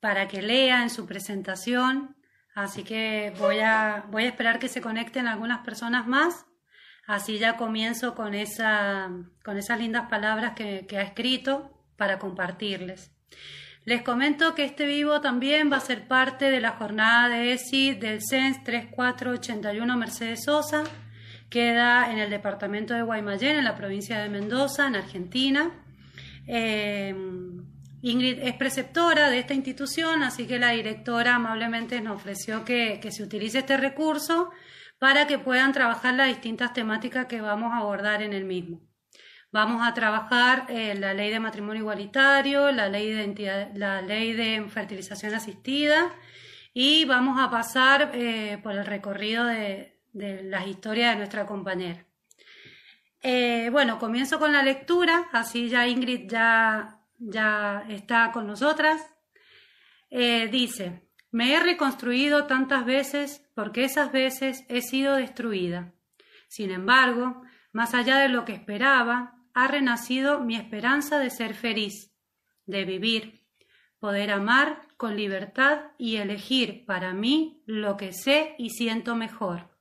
para que lea en su presentación. Así que voy a, voy a esperar que se conecten algunas personas más. Así ya comienzo con, esa, con esas lindas palabras que, ha escrito para compartirles. Les comento que este vivo también va a ser parte de la jornada de ESI del CENS 3481 Mercedes Sosa. Queda en el departamento de Guaymallén, en la provincia de Mendoza, en Argentina. Eh, Ingrid es preceptora de esta institución, así que la directora amablemente nos ofreció que, se utilice este recurso para que puedan trabajar las distintas temáticas que vamos a abordar en el mismo. Vamos a trabajar eh, la ley de matrimonio igualitario, la ley de, la ley de fertilización asistida y vamos a pasar eh, por el recorrido de, de, las historias de nuestra compañera. Eh, bueno, comienzo con la lectura, así ya Ingrid ya, ya está con nosotras. dice, me he reconstruido tantas veces porque esas veces he sido destruida. Sin embargo, más allá de lo que esperaba, ha renacido mi esperanza de ser feliz, de vivir, poder amar con libertad y elegir para mí lo que sé y siento mejor.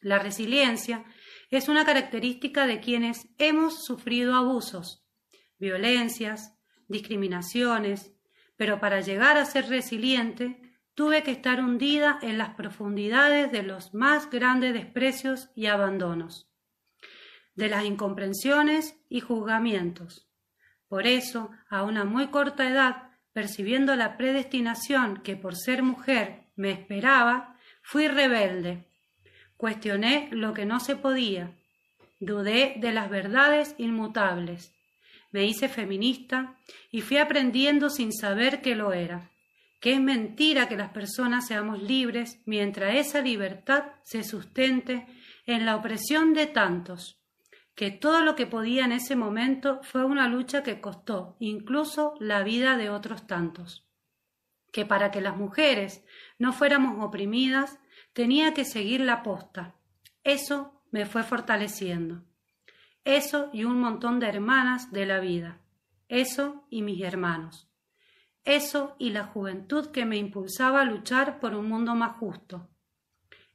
La resiliencia es una característica de quienes hemos sufrido abusos, violencias, discriminaciones, pero para llegar a ser resiliente tuve que estar hundida en las profundidades de los más grandes desprecios y abandonos de las incomprensiones y juzgamientos. Por eso, a una muy corta edad, percibiendo la predestinación que por ser mujer me esperaba, fui rebelde. Cuestioné lo que no se podía. Dudé de las verdades inmutables. Me hice feminista y fui aprendiendo sin saber que lo era, que es mentira que las personas seamos libres mientras esa libertad se sustente en la opresión de tantos que todo lo que podía en ese momento fue una lucha que costó incluso la vida de otros tantos. Que para que las mujeres no fuéramos oprimidas tenía que seguir la posta. Eso me fue fortaleciendo. Eso y un montón de hermanas de la vida. Eso y mis hermanos. Eso y la juventud que me impulsaba a luchar por un mundo más justo.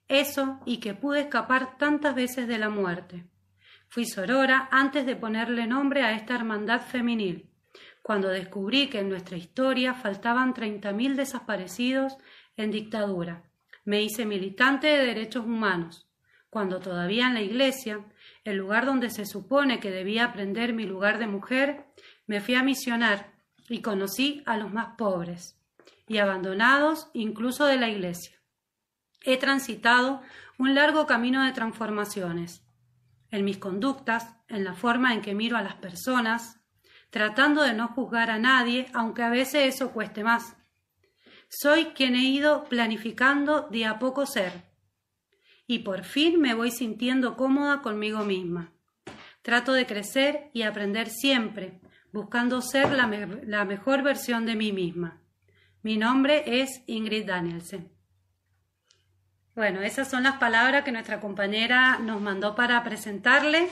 Eso y que pude escapar tantas veces de la muerte Fui sorora antes de ponerle nombre a esta hermandad femenil, cuando descubrí que en nuestra historia faltaban treinta mil desaparecidos en dictadura. Me hice militante de derechos humanos, cuando todavía en la iglesia, el lugar donde se supone que debía aprender mi lugar de mujer, me fui a misionar y conocí a los más pobres y abandonados incluso de la iglesia. He transitado un largo camino de transformaciones en mis conductas, en la forma en que miro a las personas, tratando de no juzgar a nadie, aunque a veces eso cueste más. Soy quien he ido planificando de a poco ser, y por fin me voy sintiendo cómoda conmigo misma. Trato de crecer y aprender siempre, buscando ser la, me la mejor versión de mí misma. Mi nombre es Ingrid Danielsen. Bueno, esas son las palabras que nuestra compañera nos mandó para presentarle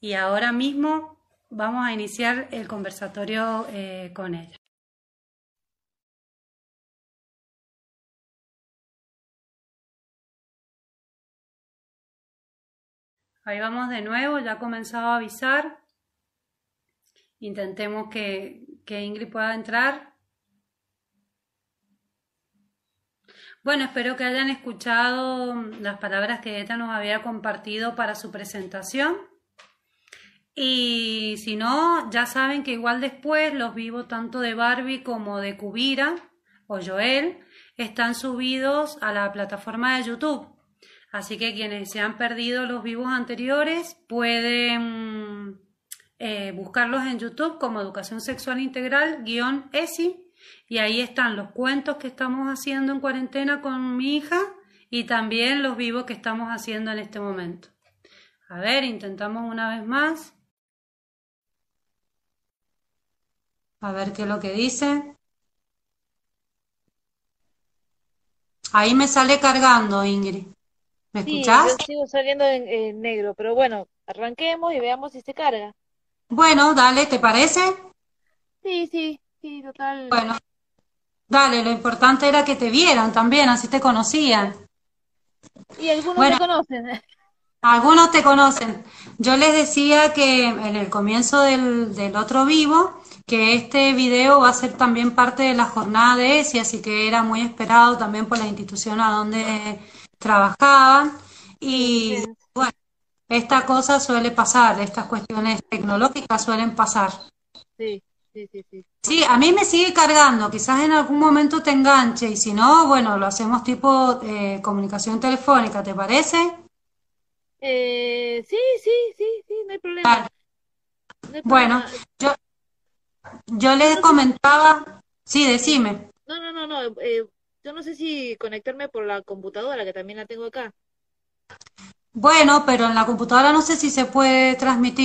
y ahora mismo vamos a iniciar el conversatorio eh, con ella. Ahí vamos de nuevo, ya ha comenzado a avisar. Intentemos que, que Ingrid pueda entrar. Bueno, espero que hayan escuchado las palabras que ella nos había compartido para su presentación. Y si no, ya saben que igual después los vivos tanto de Barbie como de Cubira o Joel están subidos a la plataforma de YouTube. Así que quienes se han perdido los vivos anteriores pueden eh, buscarlos en YouTube como Educación Sexual Integral-ESI Y ahí están los cuentos que estamos haciendo en cuarentena con mi hija y también los vivos que estamos haciendo en este momento. A ver, intentamos una vez más. A ver qué es lo que dice. Ahí me sale cargando, Ingrid. ¿Me Sí, escuchás? yo sigo saliendo en, en negro, pero bueno, arranquemos y veamos si se carga. Bueno, dale, ¿te parece? Sí, sí, sí, total. Bueno, dale, lo importante era que te vieran también, así te conocían. Y algunos Bueno. me conocen. Algunos te conocen. Yo les decía que en el comienzo del, del otro vivo, que este video va a ser también parte de la jornada de ESI, así que era muy esperado también por la institución a donde trabajaban. Y Sí. bueno, esta cosa suele pasar, estas cuestiones tecnológicas suelen pasar. Sí, sí, sí, sí. Sí, a mí me sigue cargando, quizás en algún momento te enganche y si no, bueno, lo hacemos tipo eh, comunicación telefónica, ¿te parece? Eh, sí, sí, sí, sí, no hay problema. Vale. No hay Bueno, problema. yo, yo les comentaba, sí, decime. No, no, no, no. eh, yo no sé si conectarme por la computadora, que también la tengo acá. Bueno, pero en la computadora no sé si se puede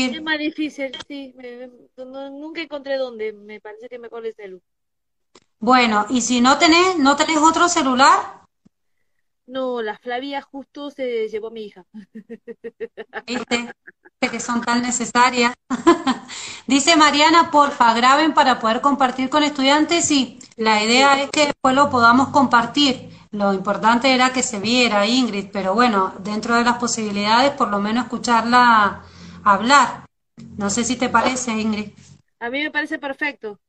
Es transmitir. más difícil, sí. me- me- no- nunca encontré dónde. Me parece que mejor el celu. Bueno, y si no tenés, no tenés otro celular, No, la Flavia justo se llevó a mi hija. ¿viste? Que son tan necesarias. Dice Mariana, porfa, graben para poder compartir con estudiantes. Sí, la idea es que después lo podamos compartir. Lo importante era que se viera Ingrid, pero bueno, dentro de las posibilidades, por lo menos escucharla hablar. No sé si te parece, Ingrid. A mí me parece perfecto.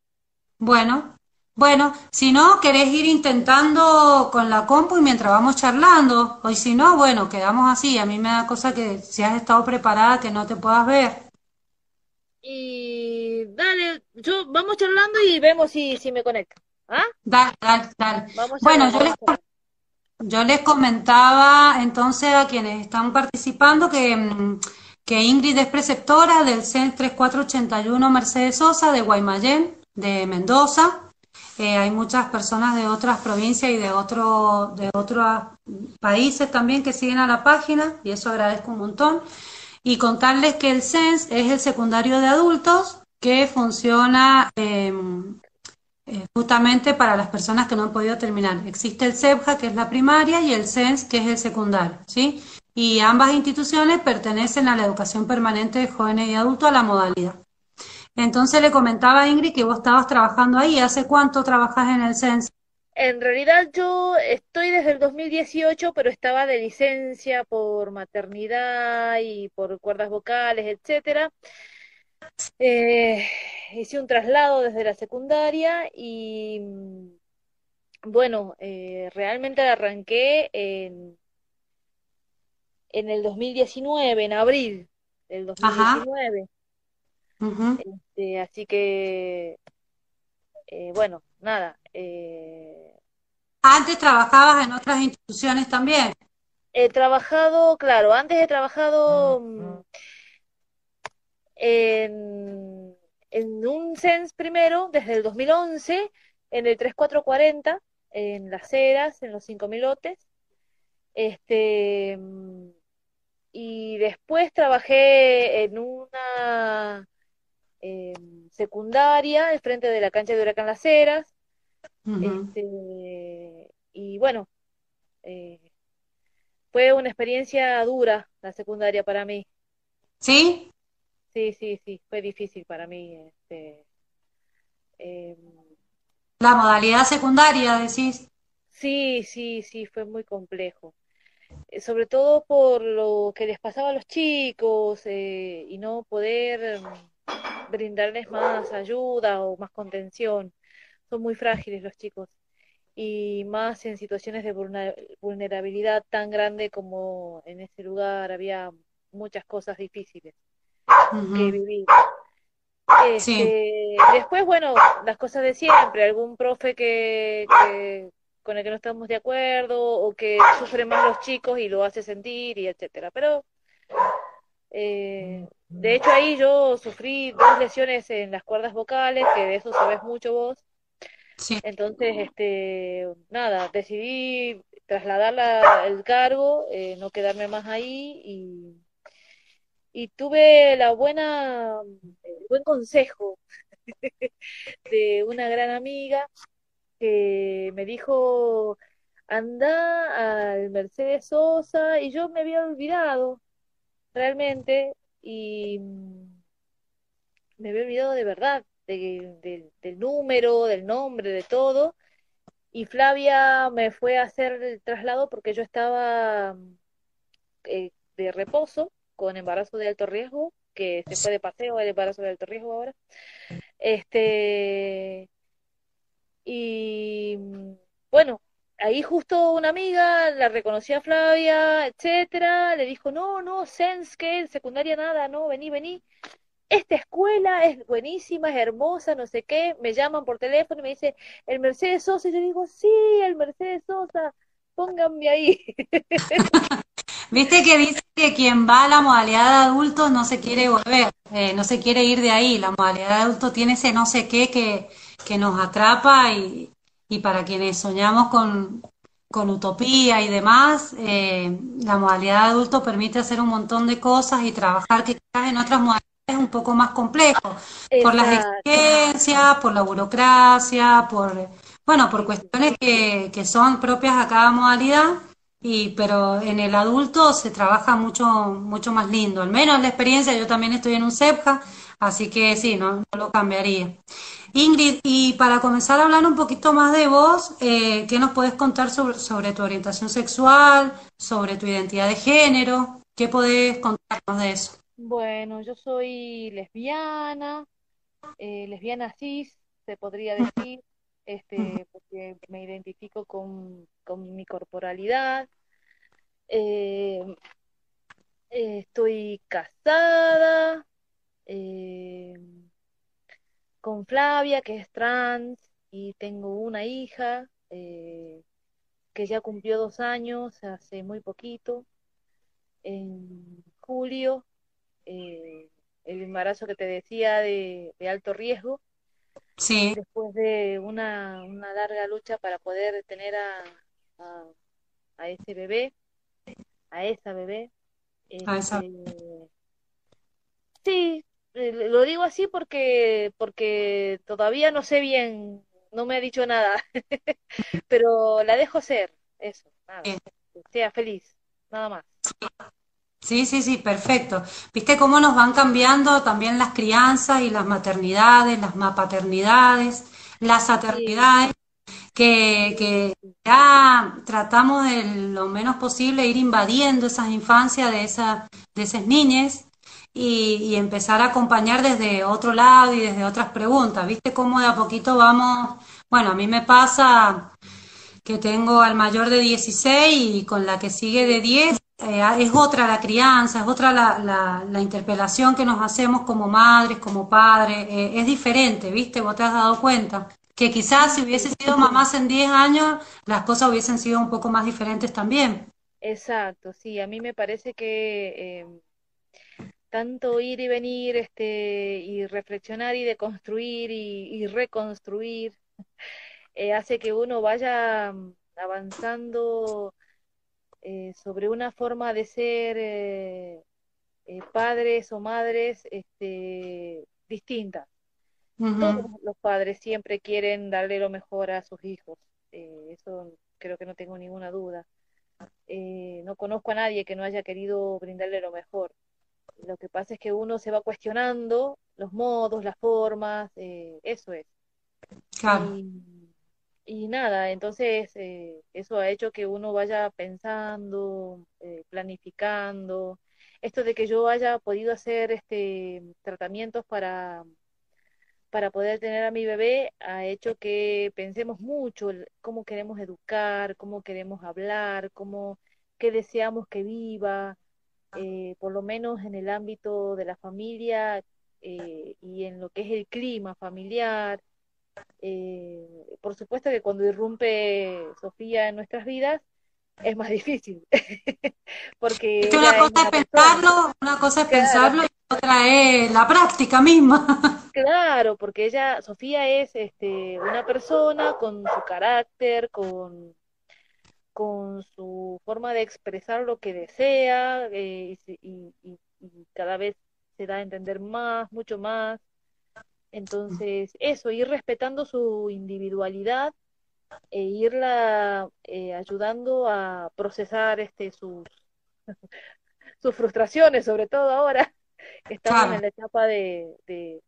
Bueno, bueno, si no, querés ir intentando con la compu y mientras vamos charlando, o si no, bueno, quedamos así. A mí me da cosa que si has estado preparada que no te puedas ver. Y dale, yo vamos charlando y vemos si, si me conecto. ¿Ah? Dale, dale, dale. Vamos Bueno, yo les, yo les comentaba entonces a quienes están participando que, mm, que Ingrid es preceptora del CEN 3481 Mercedes Sosa de Guaymallén, de Mendoza. Eh, hay muchas personas de otras provincias y de de otros países también que siguen a la página y eso agradezco un montón. Y contarles que el CENS es el secundario de adultos que funciona em, eh, justamente para las personas que no han podido terminar. Existe el CEPJA, que es la primaria, y el CENS, que es el secundario, ¿sí? Y ambas instituciones pertenecen a la educación permanente de jóvenes y adultos a la modalidad. Entonces le comentaba a Ingrid que vos estabas trabajando ahí. ¿Hace cuánto trabajas en el CENS? En realidad yo estoy desde el 2018, pero estaba de licencia por maternidad y por cuerdas vocales, etcétera. Eh, hice un traslado desde la secundaria y mm, bueno, eh, realmente arranqué en, en el 2019, en abril del Ajá. 2019. Ujú. Este, así que, eh, bueno, nada. eh, Antes trabajabas en otras instituciones también. He trabajado, claro, antes he trabajado mm, en, en un CENS primero, desde el 2011, en el 3440, en Las Heras, en los 5000 lotes. Este, mm, y después trabajé en una eh, secundaria, al frente de la cancha de Huracán Las Heras. Este, y bueno, eh, fue una experiencia dura la secundaria para mí. ¿Sí? Sí, sí, sí, fue difícil para mí. Este, em, La modalidad secundaria, decís. sí, sí, sí, fue muy complejo. Eh, sobre todo por lo que les pasaba a los chicos eh, y no poder em, brindarles más ayuda o más contención. Son muy frágiles los chicos y más en situaciones de vulnerabilidad tan grande como en ese lugar había muchas cosas difíciles que vivir. Sí. Este, después, bueno, las cosas de siempre, algún profe que, que- con el que no estamos de acuerdo o que sufre más los chicos y lo hace sentir y etcétera. Pero eh, de hecho ahí yo sufrí dos lesiones en las cuerdas vocales, que de eso sabes mucho vos. Sí. Entonces, este, nada, decidí trasladar la- el cargo, eh, no quedarme más ahí y, y tuve la buena, el buen consejo de una gran amiga que me dijo, anda al Mercedes Sosa y yo me había olvidado realmente y mm, me había olvidado de verdad de- de- del número, del nombre, de todo. Y Flavia me fue a hacer el traslado porque yo estaba eh, de reposo con embarazo de alto riesgo, que se fue de paseo el embarazo de alto riesgo ahora. Este, y mm, bueno, ahí justo una amiga la reconoció a Flavia, etcétera, le dijo, no, no, Sense, que secundaria nada, no, vení, vení. Esta escuela es buenísima, es hermosa, no sé qué. Me llaman por teléfono y me dice, el Mercedes Sosa. Y yo digo, sí, el Mercedes Sosa, pónganme ahí. Viste que dice que quien va a la modalidad de adulto no se quiere volver, eh, no se quiere ir de ahí. La modalidad de adulto tiene ese no sé qué que, que nos atrapa y, y para quienes soñamos con, con utopía y demás, eh, la modalidad de adulto permite hacer un montón de cosas y trabajar quizás en otras modalidades es un poco más complejo, por las exigencias, por la burocracia, por, bueno, por cuestiones que, que son propias a cada modalidad. Y, pero en el adulto se trabaja mucho, mucho más lindo, al menos la experiencia, yo también estoy en un CEPJA, así que sí, no, no lo cambiaría. Ingrid, y para comenzar a hablar un poquito más de vos, eh, ¿qué nos podés contar sobre, sobre tu orientación sexual, sobre tu identidad de género? ¿Qué podés contarnos de eso? Bueno, yo soy lesbiana, eh, lesbiana cis, se podría decir, este, porque me identifico con, con mi corporalidad. Eh, estoy casada eh, con Flavia, que es trans, y tengo una hija eh, que ya cumplió dos años hace muy poquito, en julio, eh, el embarazo que te decía de de alto riesgo. Sí, después de una, una larga lucha para poder tener a, a, a ese bebé, a esa bebé. a esa. Este, sí, lo digo así porque, porque todavía no sé bien, no me ha dicho nada, pero la dejo ser, eso, nada, que sea feliz, nada más. Sí, sí, sí, perfecto. ¿Viste cómo nos van cambiando también las crianzas y las maternidades, las paternidades, las Sí, paternidades? que, que ya tratamos de lo menos posible ir invadiendo esas infancias de esa, de esas niñas y, y empezar a acompañar desde otro lado y desde otras preguntas. ¿Viste cómo de a poquito vamos? Bueno, a mí me pasa que tengo al mayor de 16 y con la que sigue de sí. 10, eh, es otra la crianza, es otra la, la, la interpelación que nos hacemos como madres, como padres, eh, es diferente, ¿viste? Vos te has dado cuenta que quizás si hubiese sido mamás en 10 años, las cosas hubiesen sido un poco más diferentes también. exacto, sí, a mí me parece que em, tanto ir y venir, este, y reflexionar y deconstruir y, y reconstruir, eh, hace que uno vaya mm, avanzando eh, sobre una forma de ser eh, padres o madres este, distintas. Todos los padres siempre quieren darle lo mejor a sus hijos, eso creo que no tengo ninguna duda. No conozco a nadie que no haya querido brindarle lo mejor. Lo que pasa es que uno se va cuestionando los modos, las formas, eh, eso es. claro. Y, y nada, entonces eh, eso ha hecho que uno vaya pensando, eh, planificando. Esto de que yo haya podido hacer este tratamientos para, para poder tener a mi bebé ha hecho que pensemos mucho cómo queremos educar, cómo queremos hablar, cómo, qué deseamos que viva eh, por lo menos en el ámbito de la familia eh, y en lo que es el clima familiar. Eh, por supuesto que cuando irrumpe Sofía en nuestras vidas es más difícil, porque Es que una cosa es persona. pensarlo, una cosa es Claro, pensarlo y otra es la práctica misma. Claro, porque ella, Sofía es este, una persona con su carácter, con, con su forma de expresar lo que desea eh, y, y, y cada vez se da a entender más, mucho más. Entonces, eso, ir respetando su individualidad e irla eh, ayudando a procesar este sus, sus frustraciones, sobre todo ahora que estamos Claro. en la etapa de, de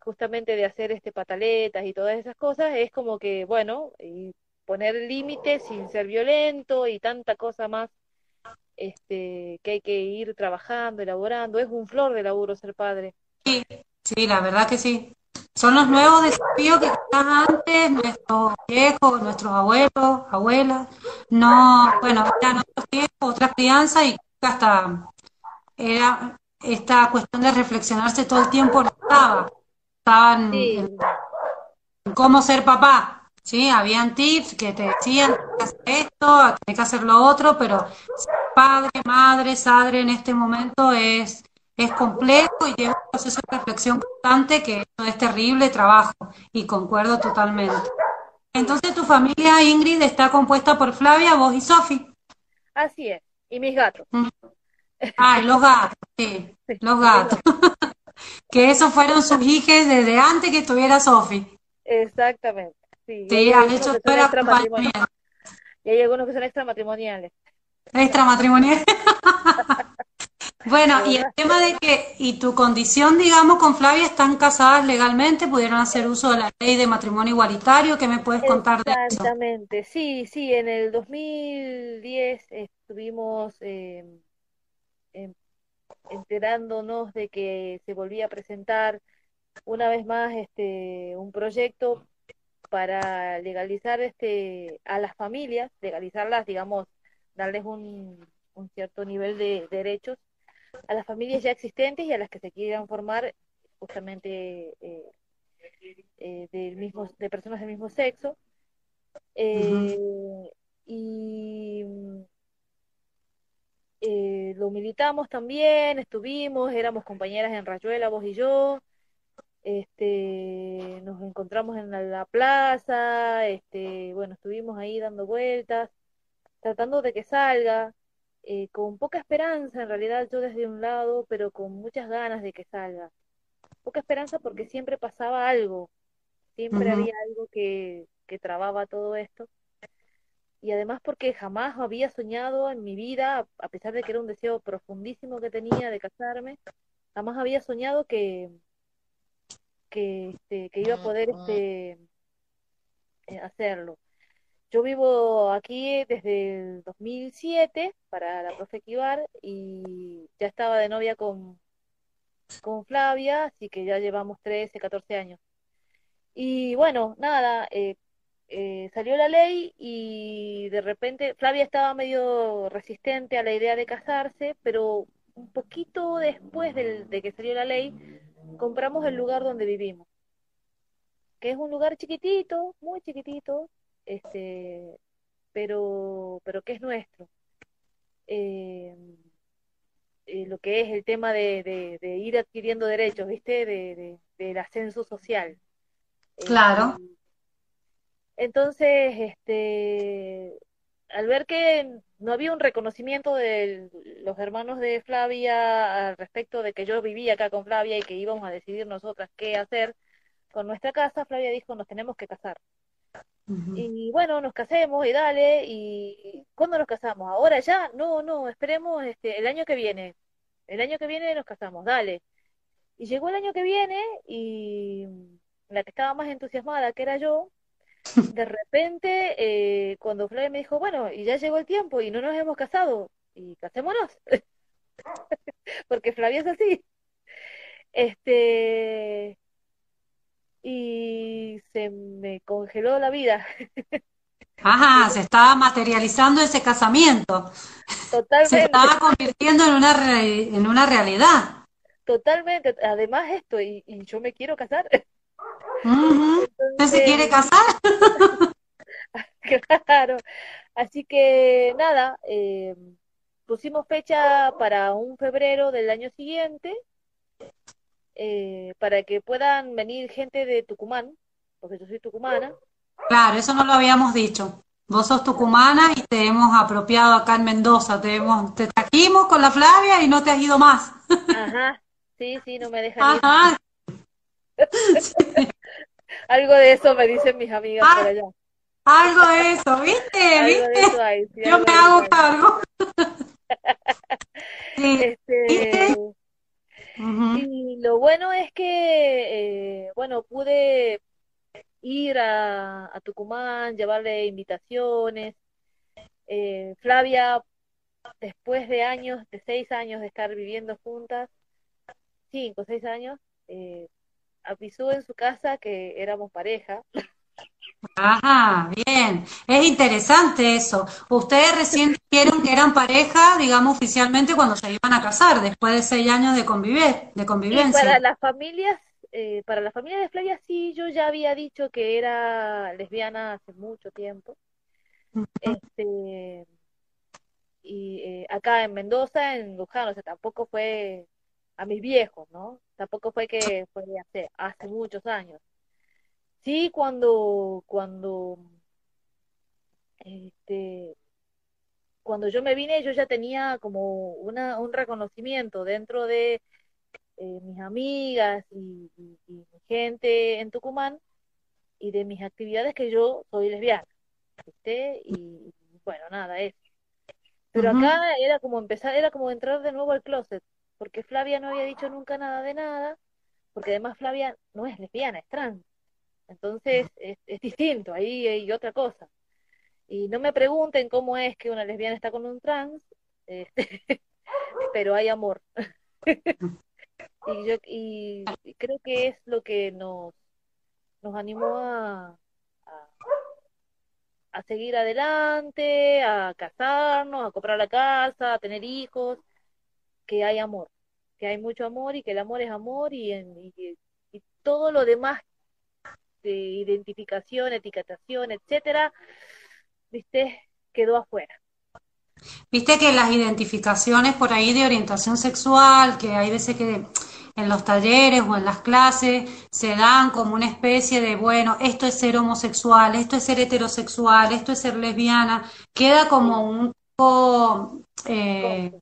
justamente de hacer este pataletas y todas esas cosas, es como que, bueno, y poner límites sin ser violento y tanta cosa más este que hay que ir trabajando, elaborando, es un flor de laburo ser padre. Sí, sí, la verdad que sí. Son los nuevos desafíos que quizás antes nuestros viejos, nuestros abuelos, abuelas, no, bueno, eran otros tiempos, otra crianza y hasta era esta cuestión de reflexionarse todo el tiempo no estaba. Estaban Sí, en cómo ser papá, ¿sí? Habían tips que te decían, tenés que hacer esto, tenés que hacer lo otro, pero ser padre, madre, sadre en este momento es, es complejo y lleva un proceso de reflexión constante que eso es terrible trabajo y concuerdo totalmente. Entonces tu familia, Ingrid, está compuesta por Flavia, vos y Sofi. así es. Y mis gatos. Ah, los gatos, sí, Sí, los gatos. Que esos fueron sus hijes desde antes que estuviera Sofi. Exactamente. Sí, Sí, han hecho que todo son el extra matrimoniales. acompañamiento. Y hay algunos que son extramatrimoniales. Extramatrimonial. Bueno, y el tema de que, y tu condición, digamos, con Flavia, están casadas legalmente, pudieron hacer uso de la ley de matrimonio igualitario, ¿qué me puedes contar de eso? Exactamente, sí, sí, en el 2010 estuvimos eh, em- enterándonos de que se volvía a presentar una vez más este un proyecto para legalizar este a las familias, legalizarlas, digamos, darles un, un cierto nivel de derechos a las familias ya existentes y a las que se quieran formar justamente eh, eh, del mismo, de personas del mismo sexo. Eh, y eh, lo militamos también, estuvimos, éramos compañeras en Rayuela, vos y yo, este, nos encontramos en la, la plaza, este, bueno, estuvimos ahí dando vueltas, tratando de que salga, eh, con poca esperanza, en realidad yo desde un lado, pero con muchas ganas de que salga. Poca esperanza porque siempre pasaba algo, siempre había algo que, que trababa todo esto. Y además porque jamás había soñado en mi vida, a pesar de que era un deseo profundísimo que tenía de casarme, jamás había soñado que, que, este, que iba a poder este, eh, hacerlo. Yo vivo aquí desde el 2007 para la profe Kibar y ya estaba de novia con, con Flavia, así que ya llevamos 13, 14 años. Y bueno, nada, eh, eh, salió la ley y de repente Flavia estaba medio resistente a la idea de casarse, pero un poquito después del- de que salió la ley, compramos el lugar donde vivimos, que es un lugar chiquitito, muy chiquitito, este, pero, pero que es nuestro. Eh, eh, lo que es el tema de, de- de ir adquiriendo derechos, ¿viste? De, de- del ascenso social. Claro. Este, entonces, este, al ver que no había un reconocimiento de los hermanos de Flavia al respecto de que yo vivía acá con Flavia y que íbamos a decidir nosotras qué hacer con nuestra casa, Flavia dijo, nos tenemos que casar. Y bueno, nos casemos y dale, y ¿cuándo nos casamos? ¿Ahora ya? No, no, esperemos este, el año que viene. El año que viene nos casamos, dale. Y llegó el año que viene y la que estaba más entusiasmada, que era yo, de repente, eh, cuando Flavia me dijo, bueno, y ya llegó el tiempo y no nos hemos casado, y casémonos, porque Flavia es así. Este, y se me congeló la vida, Ajá, se estaba materializando ese casamiento, se totalmente, estaba convirtiendo en una, re- en una realidad. totalmente. Además esto, y, y yo me quiero casar. ¿Usted se quiere casar? claro. Así que nada, eh, pusimos fecha para un febrero del año siguiente eh, para que puedan venir gente de Tucumán, porque yo soy tucumana. Claro, eso no lo habíamos dicho. Vos sos tucumana y te hemos apropiado acá en Mendoza, te, hemos, te trajimos con la Flavia y no te has ido más. Ajá, sí, sí, no me dejan Ajá. Algo de eso me dicen mis amigas por allá. Algo de eso, ¿viste? ¿Viste? Yo me hago cargo. este, Y lo bueno es que, eh, bueno, pude ir a, Tucumán, llevarle invitaciones. Eh, Flavia, después de años, de seis años de estar viviendo juntas, cinco, seis años, eh, avisó en su casa que éramos pareja. Ajá, bien. Es interesante eso. Ustedes recién dijeron que eran pareja, digamos, oficialmente cuando se iban a casar, después de seis años de, convivir, de convivencia. para las familias, eh, para la familia de Flavia sí, yo ya había dicho que era lesbiana hace mucho tiempo. Este, y eh, acá en Mendoza, en Luján, o sea, tampoco fue a mis viejos, ¿no? Tampoco fue que fue hace, hace muchos años. Sí, cuando, cuando, este, cuando yo me vine, yo ya tenía como una, un reconocimiento dentro de eh, mis amigas y, gente en Tucumán y de mis actividades que yo soy lesbiana, ¿viste? Y bueno, nada, eso. Pero acá era como empezar, era como entrar de nuevo al closet, porque Flavia no había dicho nunca nada de nada, porque además Flavia no es lesbiana, es trans. Entonces es, distinto, ahí hay otra cosa. Y no me pregunten cómo es que una lesbiana está con un trans, este, pero hay amor. y, yo, y, creo que es lo que nos, nos animó a, a, seguir adelante, a casarnos, a comprar la casa, a tener hijos, que hay amor, que hay mucho amor y que el amor es amor y, y, y todo lo demás de identificación, etiquetación, etcétera, viste, quedó afuera. Viste que las identificaciones por ahí de orientación sexual, que hay veces que en los talleres o en las clases se dan como una especie de, bueno, esto es ser homosexual, esto es ser heterosexual, esto es ser lesbiana, queda como un poco eh,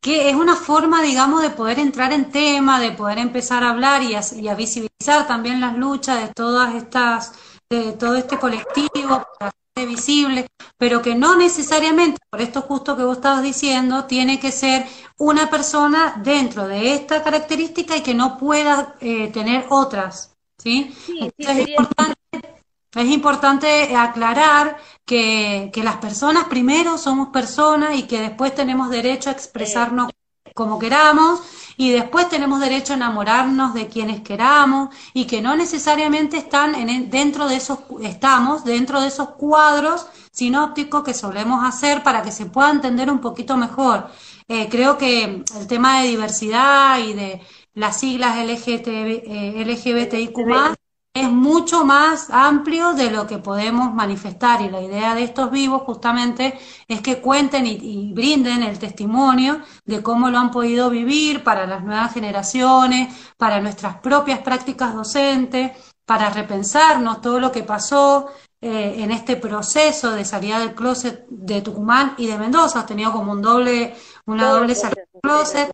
que es una forma, digamos, de poder entrar en tema, de poder empezar a hablar y a, visibilizar también las luchas de todas estas, de todo este colectivo, para visible, pero que no necesariamente, por esto justo que vos estabas diciendo, tiene que ser una persona dentro de esta característica y que no pueda eh, tener otras, ¿sí? es importante es importante aclarar que, que, las personas primero somos personas y que después tenemos derecho a expresarnos como queramos y después tenemos derecho a enamorarnos de quienes queramos y que no necesariamente están en, dentro de esos estamos dentro de esos cuadros sinópticos que solemos hacer para que se pueda entender un poquito mejor. Eh, creo que el tema de diversidad y de las siglas LGT, eh, LGBTIQ es mucho más amplio de lo que podemos manifestar. Y la idea de estos vivos justamente es que cuenten y, brinden el testimonio de cómo lo han podido vivir para las nuevas generaciones, para nuestras propias prácticas docentes, para repensarnos todo lo que pasó eh, en este proceso de salida del closet de Tucumán y de Mendoza. Has tenido como un doble, una doble salida del closet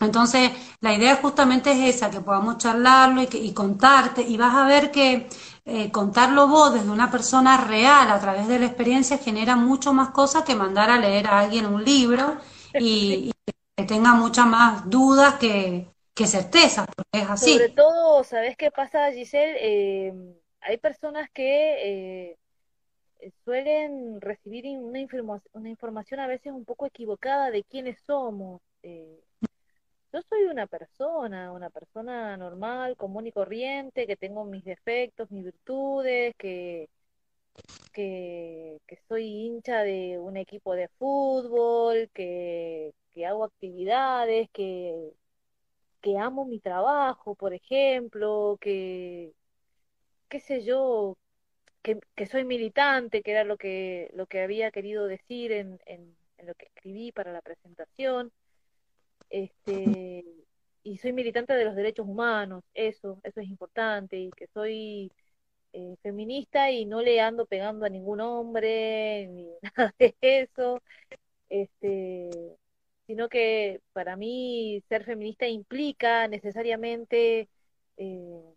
entonces, la idea justamente es esa, que podamos charlarlo y, contarte, y vas a ver que eh, contarlo vos desde una persona real a través de la experiencia genera mucho más cosas que mandar a leer a alguien un libro y, que tenga muchas más dudas que, certezas, porque es así. Sobre todo, ¿sabes qué pasa, Giselle? Eh, hay personas que eh, suelen recibir una, una información a veces un poco equivocada de quiénes somos. Eh, yo soy una persona, una persona normal, común y corriente, que tengo mis defectos, mis virtudes, que, que, soy hincha de un equipo de fútbol, que, que hago actividades, que, que amo mi trabajo, por ejemplo, que, qué sé yo, que, que soy militante, que era lo que, lo que había querido decir en, en, en lo que escribí para la presentación este, y soy militante de los derechos humanos, eso, eso es importante, y que soy eh, feminista y no le ando pegando a ningún hombre, ni nada de eso, este, sino que para mí ser feminista implica necesariamente eh,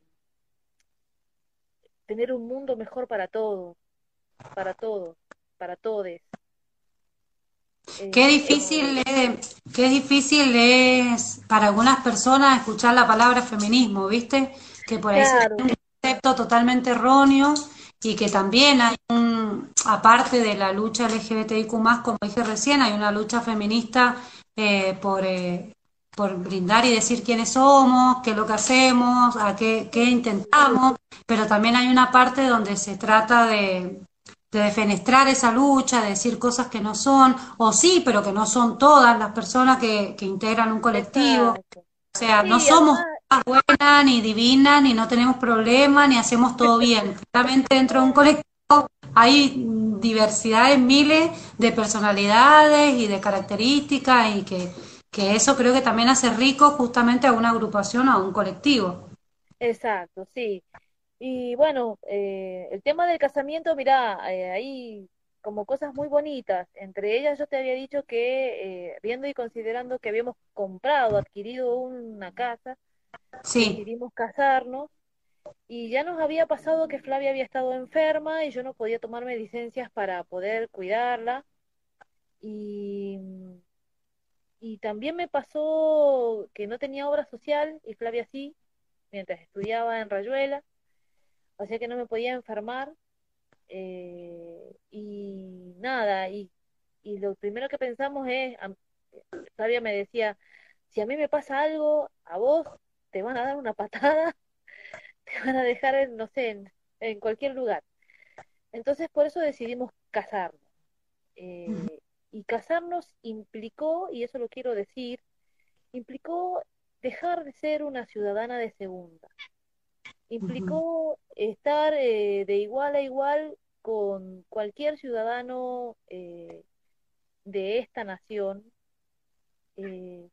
tener un mundo mejor para todos, para todos, para todes. Qué difícil, es, qué difícil es para algunas personas escuchar la palabra feminismo, ¿viste? Que por ahí es un concepto totalmente erróneo y que también hay un, aparte de la lucha LGBTIQ, como dije recién, hay una lucha feminista eh, por, eh, por brindar y decir quiénes somos, qué es lo que hacemos, a qué, qué intentamos, pero también hay una parte donde se trata de, de defenestrar esa lucha, de decir cosas que no son, o sí, pero que no son todas las personas que, que integran un colectivo. O sea, no somos buenas, ni divinas, ni no tenemos problemas, ni hacemos todo bien. Claramente dentro de un colectivo hay diversidades, miles de personalidades y de características y que, que eso creo que también hace rico justamente a una agrupación a un colectivo. Exacto, sí. Y bueno, eh, el tema del casamiento, mira, eh, hay como cosas muy bonitas. Entre ellas yo te había dicho que, eh, viendo y considerando que habíamos comprado, adquirido una casa, sí. decidimos casarnos y ya nos había pasado que Flavia había estado enferma y yo no podía tomarme licencias para poder cuidarla. Y, y también me pasó que no tenía obra social y Flavia sí, mientras estudiaba en Rayuela o que no me podía enfermar. Eh, y nada, y, y, lo primero que pensamos es, Flavia me decía, si a mí me pasa algo, a vos te van a dar una patada, te van a dejar, en, no sé, en, en cualquier lugar. Entonces por eso decidimos casarnos. Eh, y casarnos implicó, y eso lo quiero decir, implicó dejar de ser una ciudadana de segunda implicó estar eh, de igual a igual con cualquier ciudadano eh, de esta nación eh,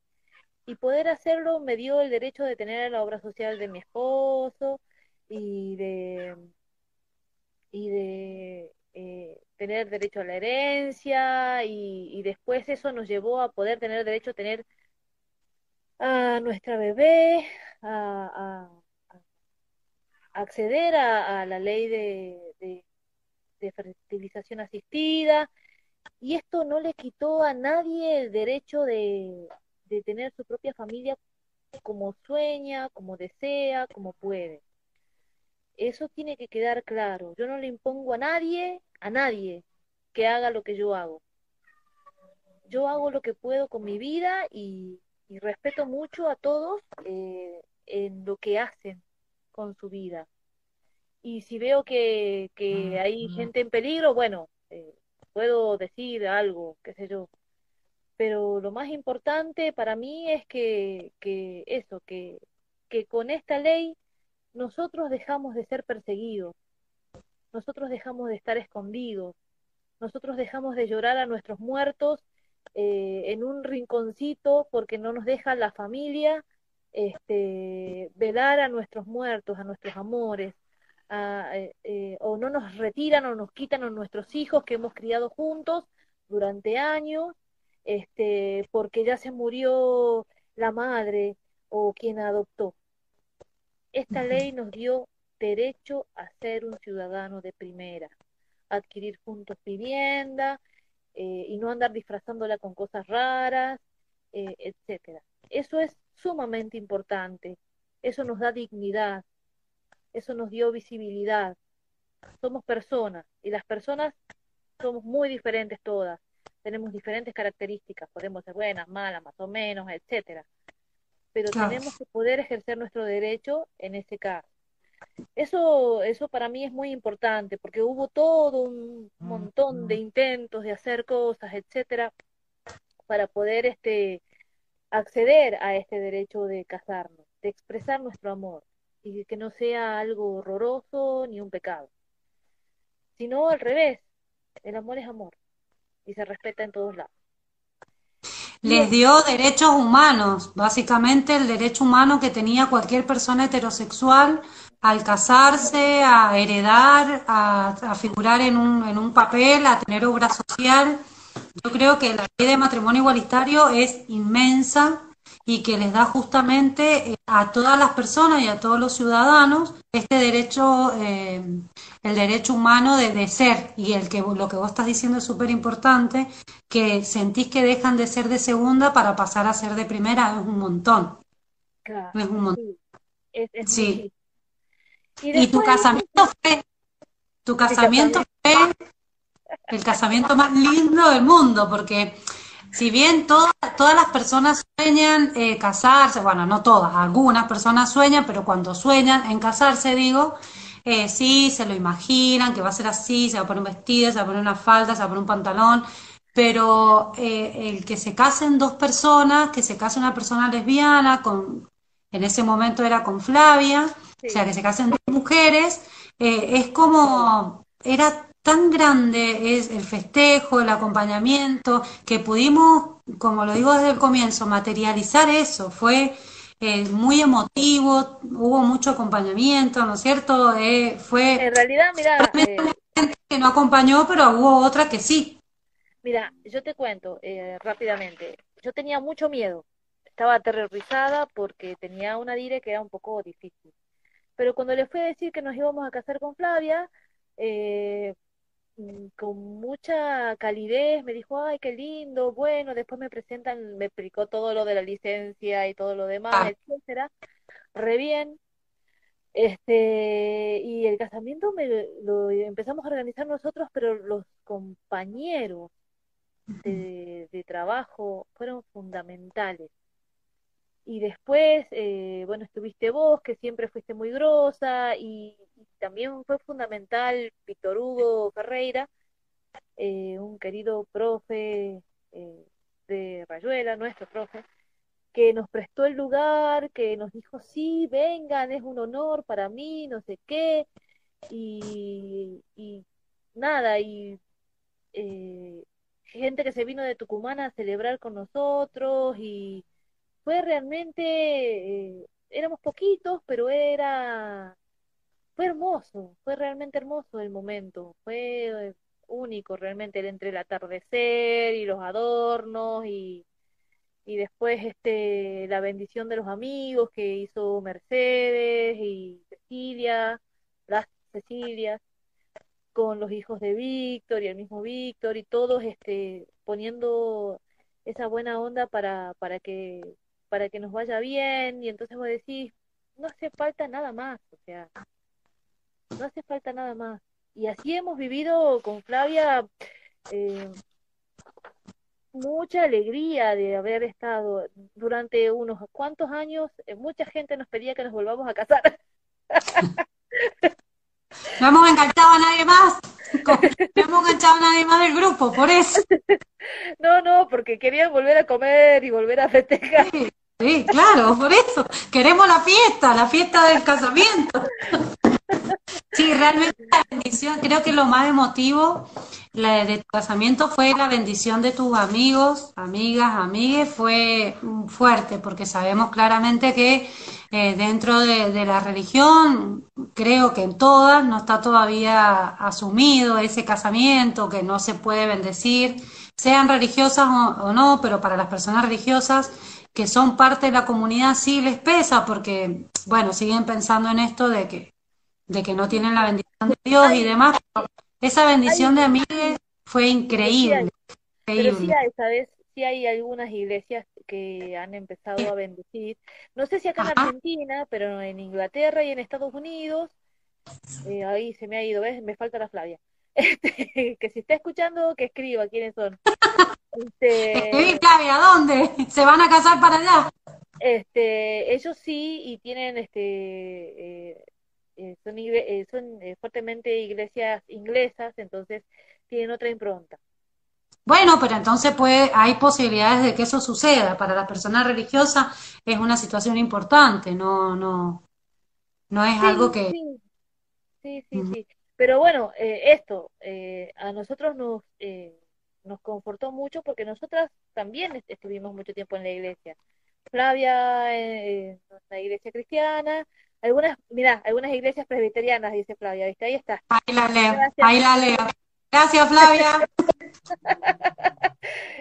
y poder hacerlo me dio el derecho de tener la obra social de mi esposo y de y de tener derecho a la herencia y, después eso nos llevó a poder tener derecho a tener a nuestra bebé a acceder a, la ley de, fertilización asistida y esto no le quitó a nadie el derecho de, tener su propia familia como sueña, como desea, como puede. Eso tiene que quedar claro. Yo no le impongo a nadie, a nadie, que haga lo que yo hago. Yo hago lo que puedo con mi vida y, respeto mucho a todos eh, en lo que hacen con su vida. Y si veo que, que hay gente en peligro, bueno, eh, puedo decir algo, qué sé yo. Pero lo más importante para mí es que, que eso, que, que con esta ley nosotros dejamos de ser perseguidos, nosotros dejamos de estar escondidos, nosotros dejamos de llorar a nuestros muertos eh, en un rinconcito porque no nos deja la familia este, velar a nuestros muertos, a nuestros amores, eh, eh, o no nos retiran o nos quitan a nuestros hijos que hemos criado juntos durante años, este, porque ya se murió la madre o quien adoptó. Esta ley nos dio derecho a ser un ciudadano de primera, adquirir juntos vivienda eh, y no andar disfrazándola con cosas raras, etcétera. Eso es sumamente importante. Eso nos da dignidad. Eso nos dio visibilidad. Somos personas y las personas somos muy diferentes todas. Tenemos diferentes características. Podemos ser buenas, malas, más o menos, etcétera. Pero tenemos que poder ejercer nuestro derecho en ese caso. Eso, eso para mí es muy importante porque hubo todo un montón de intentos de hacer cosas, etcétera, para poder este acceder a este derecho de casarnos, de expresar nuestro amor y que no sea algo horroroso ni un pecado, sino al revés, el amor es amor y se respeta en todos lados. les dio derechos humanos, básicamente el derecho humano que tenía cualquier persona heterosexual al casarse, a heredar, a, figurar en un, en un papel, a tener obra social. Yo creo que la ley de matrimonio igualitario es inmensa y que les da justamente eh, a todas las personas y a todos los ciudadanos este derecho, eh, el derecho humano de, ser y el que lo que vos estás diciendo es súper importante, que sentís que dejan de ser de segunda para pasar a ser de primera, es un montón. es un montón. Sí. Y, tu casamiento fue, tu casamiento fue el casamiento más lindo del mundo, porque si bien todas todas las personas sueñan eh, casarse, bueno, no todas, algunas personas sueñan, pero cuando sueñan en casarse, digo, eh, sí, se lo imaginan, que va a ser así, se va a poner un vestido, se va a poner una falda, se va a poner un pantalón, pero eh, el que se casen dos personas, que se case una persona lesbiana, con, en ese momento era con Flavia, o sea, que se casen dos mujeres, es como, era tan grande es el festejo, el acompañamiento, que pudimos, como lo digo desde el comienzo, materializar eso. Fue eh, muy emotivo, hubo mucho acompañamiento, ¿no es cierto? Eh, fue... En realidad, mira... Eh, que no acompañó, pero hubo otra que sí. Mira, yo te cuento rápidamente. Yo tenía mucho miedo. Estaba aterrorizada porque tenía una dire que era un poco difícil. Pero cuando le fui a decir que nos íbamos a casar con Flavia, eh, con mucha calidez, me dijo, ay, qué lindo, bueno, después me presentan, me explicó todo lo de la licencia y todo lo demás, ah. etcétera, re bien. Este, y el casamiento me lo empezamos a organizar nosotros, pero los compañeros de, de trabajo fueron fundamentales. Y después, eh, bueno, estuviste vos, que siempre fuiste muy grosa, y, también fue fundamental Víctor Hugo Ferreira, eh, un querido profe eh, de Rayuela, nuestro profe, que nos prestó el lugar, que nos dijo, sí, vengan, es un honor para mí, no sé qué, y, y nada, y gente que se vino de Tucumán a celebrar con nosotros, y fue realmente, eh, éramos poquitos, pero era, fue hermoso, fue realmente hermoso el momento, fue eh, único realmente entre el atardecer y los adornos y, y después este la bendición de los amigos que hizo Mercedes y Cecilia, las Cecilias, con los hijos de Víctor y el mismo Víctor y todos este poniendo esa buena onda para, para que para que nos vaya bien y entonces vos decís, no hace falta nada más, o sea, no hace falta nada más. Y así hemos vivido con Flavia eh, mucha alegría de haber estado durante unos cuantos años, eh, mucha gente nos pedía que nos volvamos a casar. No hemos enganchado a nadie más. No hemos enganchado a nadie más del grupo, por eso. No, no, porque querían volver a comer y volver a festejar. Sí, claro, por eso. Queremos la fiesta, la fiesta del casamiento. Sí, realmente la bendición, creo que lo más emotivo de tu casamiento fue la bendición de tus amigos, amigas, amigues, fue fuerte, porque sabemos claramente que eh, dentro de, la religión, creo que en todas, no está todavía asumido ese casamiento, que no se puede bendecir, sean religiosas o no, pero para las personas religiosas que son parte de la comunidad sí les pesa, porque, bueno, siguen pensando en esto de que de que no tienen la bendición de Dios y demás. Esa bendición de amigues fue increíble. Pero sí hay, ¿sabes? Sí hay algunas iglesias que han empezado a bendecir. No sé si acá en Argentina, pero en Inglaterra y en Estados Unidos, eh, ahí se me ha ido, ¿ves? Me falta la Flavia. Este, que si está escuchando, que escriba quiénes son. Este, Flavia, ¿dónde? ¿Se van a casar para allá? Este, ellos sí, y tienen este eh, eh, son, eh, son eh, fuertemente iglesias inglesas, entonces tienen otra impronta. Bueno, pero entonces puede, hay posibilidades de que eso suceda. Para la persona religiosa es una situación importante, no, no, no es algo que. Sí, sí, sí. Pero bueno, esto, a nosotros nos, nos confortó mucho porque nosotras también estuvimos mucho tiempo en la iglesia. Flavia en una iglesia cristiana, algunas, mira, algunas iglesias presbiterianas, dice Flavia, ¿viste? Ahí está. Ahí la leo, ahí la leo. Gracias, Flavia.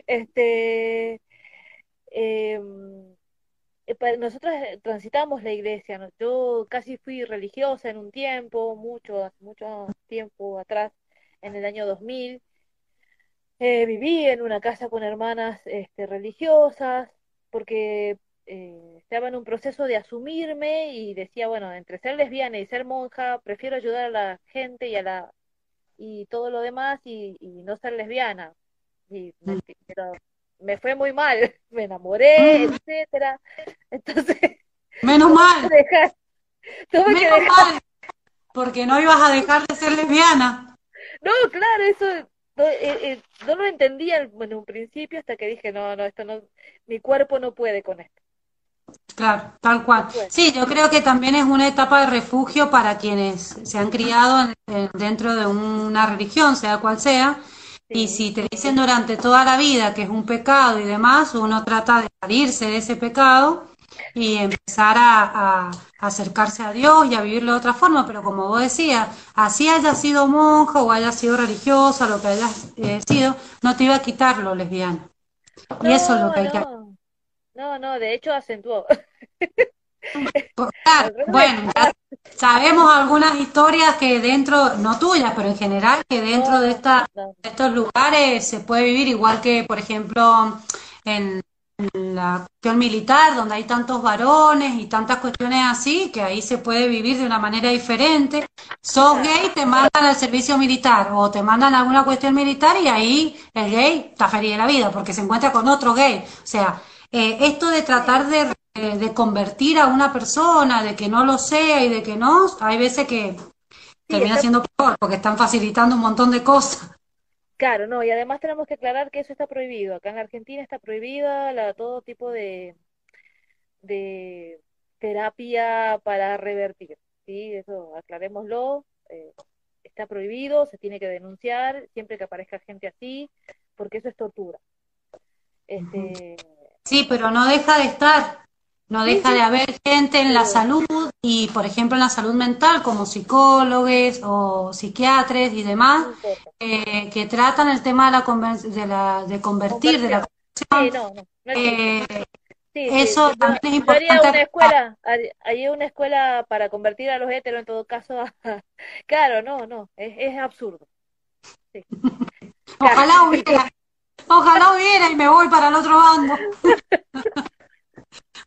este, em, eh, nosotros transitamos la iglesia, yo casi fui religiosa en un tiempo, mucho, mucho tiempo atrás, en el año 2000. Eh, viví en una casa con hermanas este, religiosas, porque eh, estaba en un proceso de asumirme y decía, bueno, entre ser lesbiana y ser monja, prefiero ayudar a la gente y a la y todo lo demás y, no ser lesbiana. Y me, mm. pero me fue muy mal, me enamoré, mm. etcétera. Entonces, menos mal. menos mal, porque no ibas a dejar de ser lesbiana. No, claro, eso no, eh, eh, no lo entendía en un principio hasta que dije, no, no, esto no, mi cuerpo no puede con esto. Claro, tal cual. Sí, yo creo que también es una etapa de refugio para quienes se han criado dentro de una religión, sea cual sea, y si te dicen durante toda la vida que es un pecado y demás, uno trata de salirse de ese pecado y empezar a, acercarse a Dios y a vivirlo de otra forma, pero como vos decías, así haya sido monja o haya sido religiosa, lo que hayas eh, sido, no te iba a quitar lo lesbiana. y eso es lo que hay que no, no, de hecho acentuó. bueno, sabemos algunas historias que dentro, no tuyas, pero en general, que dentro de, esta, estos lugares se puede vivir igual que, por ejemplo, en la cuestión militar, donde hay tantos varones y tantas cuestiones así, que ahí se puede vivir de una manera diferente. Sos gay, te mandan al servicio militar o te mandan a alguna cuestión militar y ahí el gay está feliz de la vida porque se encuentra con otro gay. O sea, eh, esto de tratar de, de, convertir a una persona, de que no lo sea y de que no, hay veces que termina siendo peor porque están facilitando un montón de cosas. Claro, no, y además tenemos que aclarar que eso está prohibido. Acá en Argentina está prohibida la, todo tipo de, de terapia para revertir. ¿sí? Eso aclarémoslo. Eh, está prohibido, se tiene que denunciar siempre que aparezca gente así, porque eso es tortura. Este, Sí, pero no deja de estar, no deja de haber gente en la salud y, por ejemplo, en la salud mental, como psicólogos o psiquiatras y demás, eh, que tratan el tema de la, de, la de convertir, de la conversión. eso también es importante. Haría una escuela, hay una escuela para convertir a los héteros en todo caso. claro, no, no, es, es absurdo. Ojalá hubiera, Ojalá hubiera y me voy para el otro bando.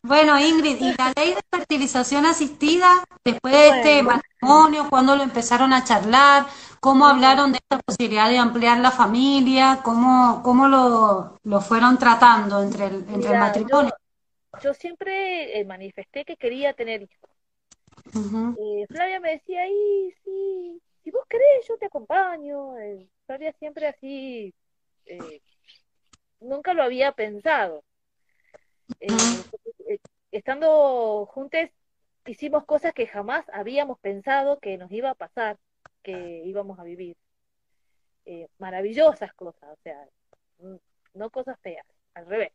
bueno, Ingrid, ¿y la ley de fertilización asistida, después de este matrimonio, cuándo lo empezaron a charlar? ¿Cómo hablaron de esta posibilidad de ampliar la familia? ¿Cómo, cómo lo, lo fueron tratando entre el, entre el matrimonio? Yo, siempre eh, manifesté que quería tener hijos. Eh, Flavia me decía, ahí sí, si vos querés, yo te acompaño. Eh, Flavia siempre así, nunca lo había pensado. Eh, estando juntos hicimos cosas que jamás habíamos pensado que nos iba a pasar, que íbamos a vivir. Eh, maravillosas cosas, o sea, no cosas feas, al revés.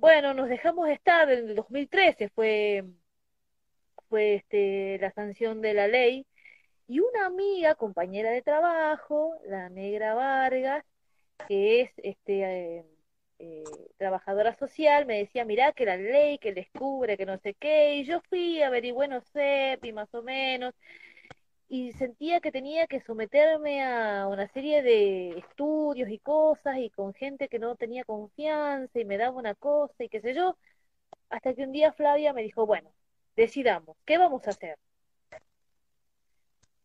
bueno, nos dejamos estar en el 2013, fue, fue este, la sanción de la ley, y una amiga, compañera de trabajo, la negra Vargas, que es este eh, eh, trabajadora social, me decía, mirá que la ley que descubre, que no sé qué, y yo fui, a averigué, no sé, más o menos, y sentía que tenía que someterme a una serie de estudios y cosas, y con gente que no tenía confianza, y me daba una cosa, y qué sé yo, hasta que un día Flavia me dijo, bueno, decidamos, ¿qué vamos a hacer?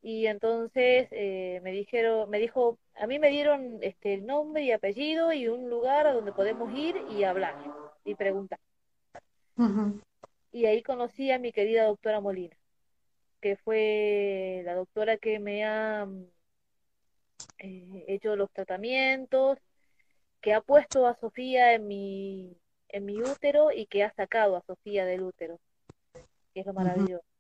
Y entonces eh, me dijeron, me dijo, a mí me dieron este el nombre y apellido y un lugar a donde podemos ir y hablar y preguntar. Y ahí conocí a mi querida doctora Molina, que fue la doctora que me ha eh, hecho los tratamientos, que ha puesto a Sofía en mi, en mi útero y que ha sacado a Sofía del útero, que es lo maravilloso.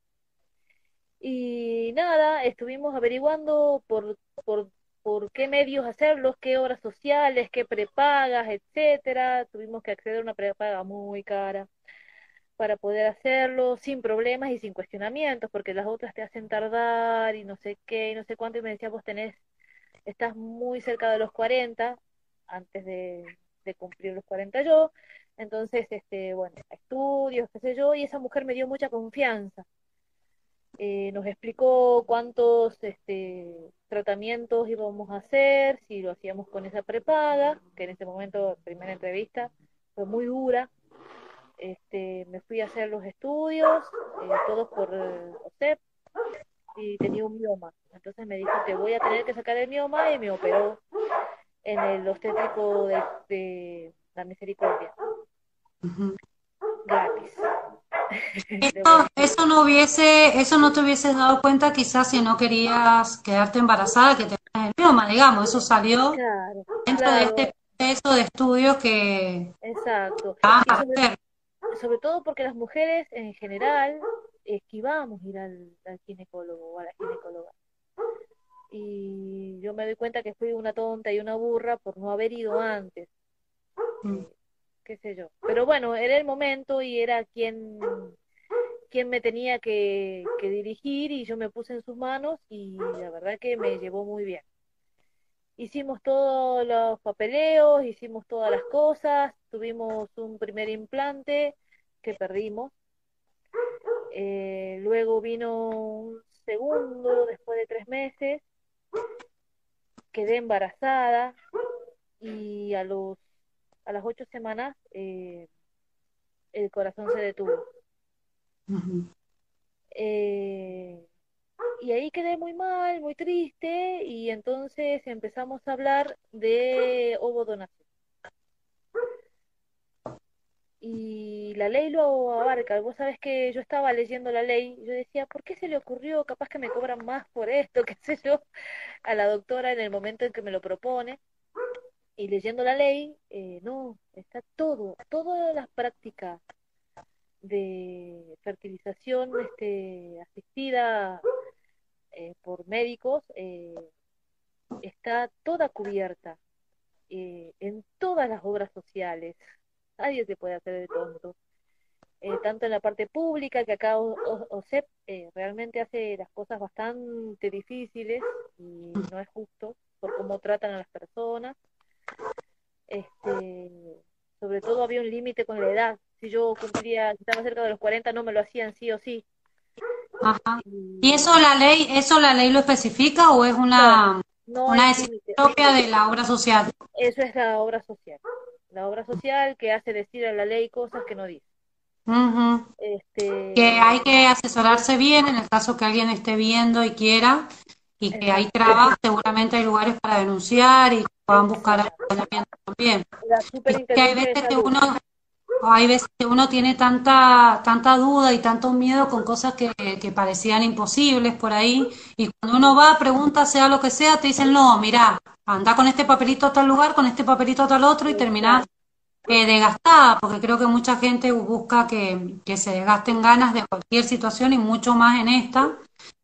Y nada, estuvimos averiguando por, por por qué medios hacerlos, qué obras sociales, qué prepagas, etcétera. Tuvimos que acceder a una prepaga muy cara para poder hacerlo sin problemas y sin cuestionamientos, porque las otras te hacen tardar y no sé qué, y no sé cuánto, y me decía, vos tenés, estás muy cerca de los 40, antes de, de cumplir los 40 yo, entonces, este, bueno, estudios, qué sé yo, y esa mujer me dio mucha confianza. Eh, nos explicó cuántos este, tratamientos íbamos a hacer, si lo hacíamos con esa prepaga, que en ese momento, primera entrevista, fue muy dura. Este, me fui a hacer los estudios, eh, todos por OSEP, y tenía un mioma. Entonces me dijo que voy a tener que sacar el mioma y me operó en el obstétrico de, de la misericordia. Gratis. Eso, eso no hubiese, eso no te hubieses dado cuenta quizás si no querías quedarte embarazada, que tenías el mioma, digamos, eso salió Claro, dentro de este proceso de estudios que exacto. vas Y a sobre, hacer. sobre todo porque las mujeres en general esquivamos ir al, al ginecólogo o a la ginecóloga. Y yo me doy cuenta que fui una tonta y una burra por no haber ido antes. Mm. Qué sé yo. Pero bueno, era el momento y era quien, quien me tenía que, que dirigir y yo me puse en sus manos y la verdad que me llevó muy bien. Hicimos todos los papeleos, hicimos todas las cosas, tuvimos un primer implante que perdimos. Eh, luego vino un segundo después de tres meses, quedé embarazada y a los a las ocho semanas eh, el corazón se detuvo. Eh, y ahí quedé muy mal, muy triste, y entonces empezamos a hablar de ovodonación. Y la ley lo abarca. Vos sabés que yo estaba leyendo la ley y yo decía, ¿por qué se le ocurrió? Capaz que me cobran más por esto, qué sé yo, a la doctora en el momento en que me lo propone. Y leyendo la ley, eh, no, está todo, todas las prácticas de fertilización este, asistida eh, por médicos eh, está toda cubierta en todas las obras sociales. Nadie se puede hacer de tonto. Tanto en la parte pública, que acá O- OSEP realmente hace las cosas bastante difíciles y no es justo por cómo tratan a las personas. Este, sobre todo había un límite con la edad. Si yo cumplía, si estaba cerca de los 40, no me lo hacían sí o sí. Ajá. Y ¿Y eso la ley, eso la ley lo especifica o es una, no una decisión propia de la obra social? Eso es la obra social. La obra social que hace decir a la ley cosas que no dice. Este, Que hay que asesorarse bien en el caso que alguien esté viendo y quiera, y que hay trabas, seguramente hay lugares para denunciar y puedan buscar acompañamiento también. Viste que hay veces que uno, hay veces que uno tiene tanta, tanta duda y tanto miedo con cosas que, que parecían imposibles por ahí, y cuando uno va, pregunta, sea lo que sea, te dicen, no, mira, anda con este papelito a tal lugar, con este papelito a tal otro, y terminás eh, desgastada, porque creo que mucha gente busca que, que se desgasten ganas de cualquier situación y mucho más en esta.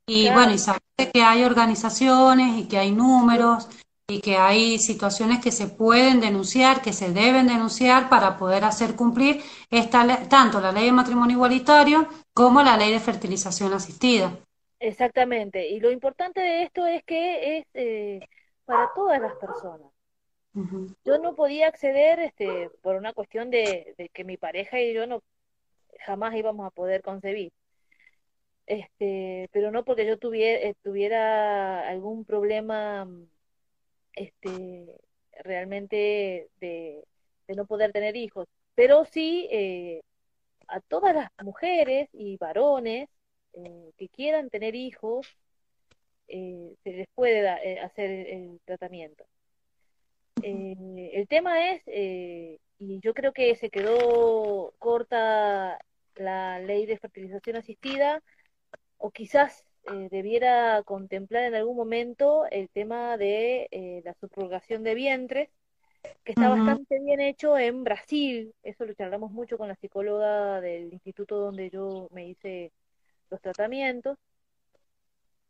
Y bueno, y saber que hay organizaciones y que hay números y que hay situaciones que se pueden denunciar, que se deben denunciar para poder hacer cumplir esta, tanto la ley de matrimonio igualitario como la ley de fertilización asistida. Exactamente. Y lo importante de esto es que es eh, para todas las personas. Yo no podía acceder este, por una cuestión de, de que mi pareja y yo no jamás íbamos a poder concebir. Este, pero no porque yo tuviera, tuviera algún problema este, realmente de, no poder tener hijos. Pero sí eh, a todas las mujeres y varones eh, que quieran tener hijos, eh, se les puede eh, hacer el, tratamiento. Eh, el tema es, eh, y yo creo que se quedó corta la ley de fertilización asistida, o quizás eh, debiera contemplar en algún momento el tema de eh, la subrogación de vientres, que está bastante bien hecho en Brasil. Eso lo charlamos mucho con la psicóloga del instituto donde yo me hice los tratamientos.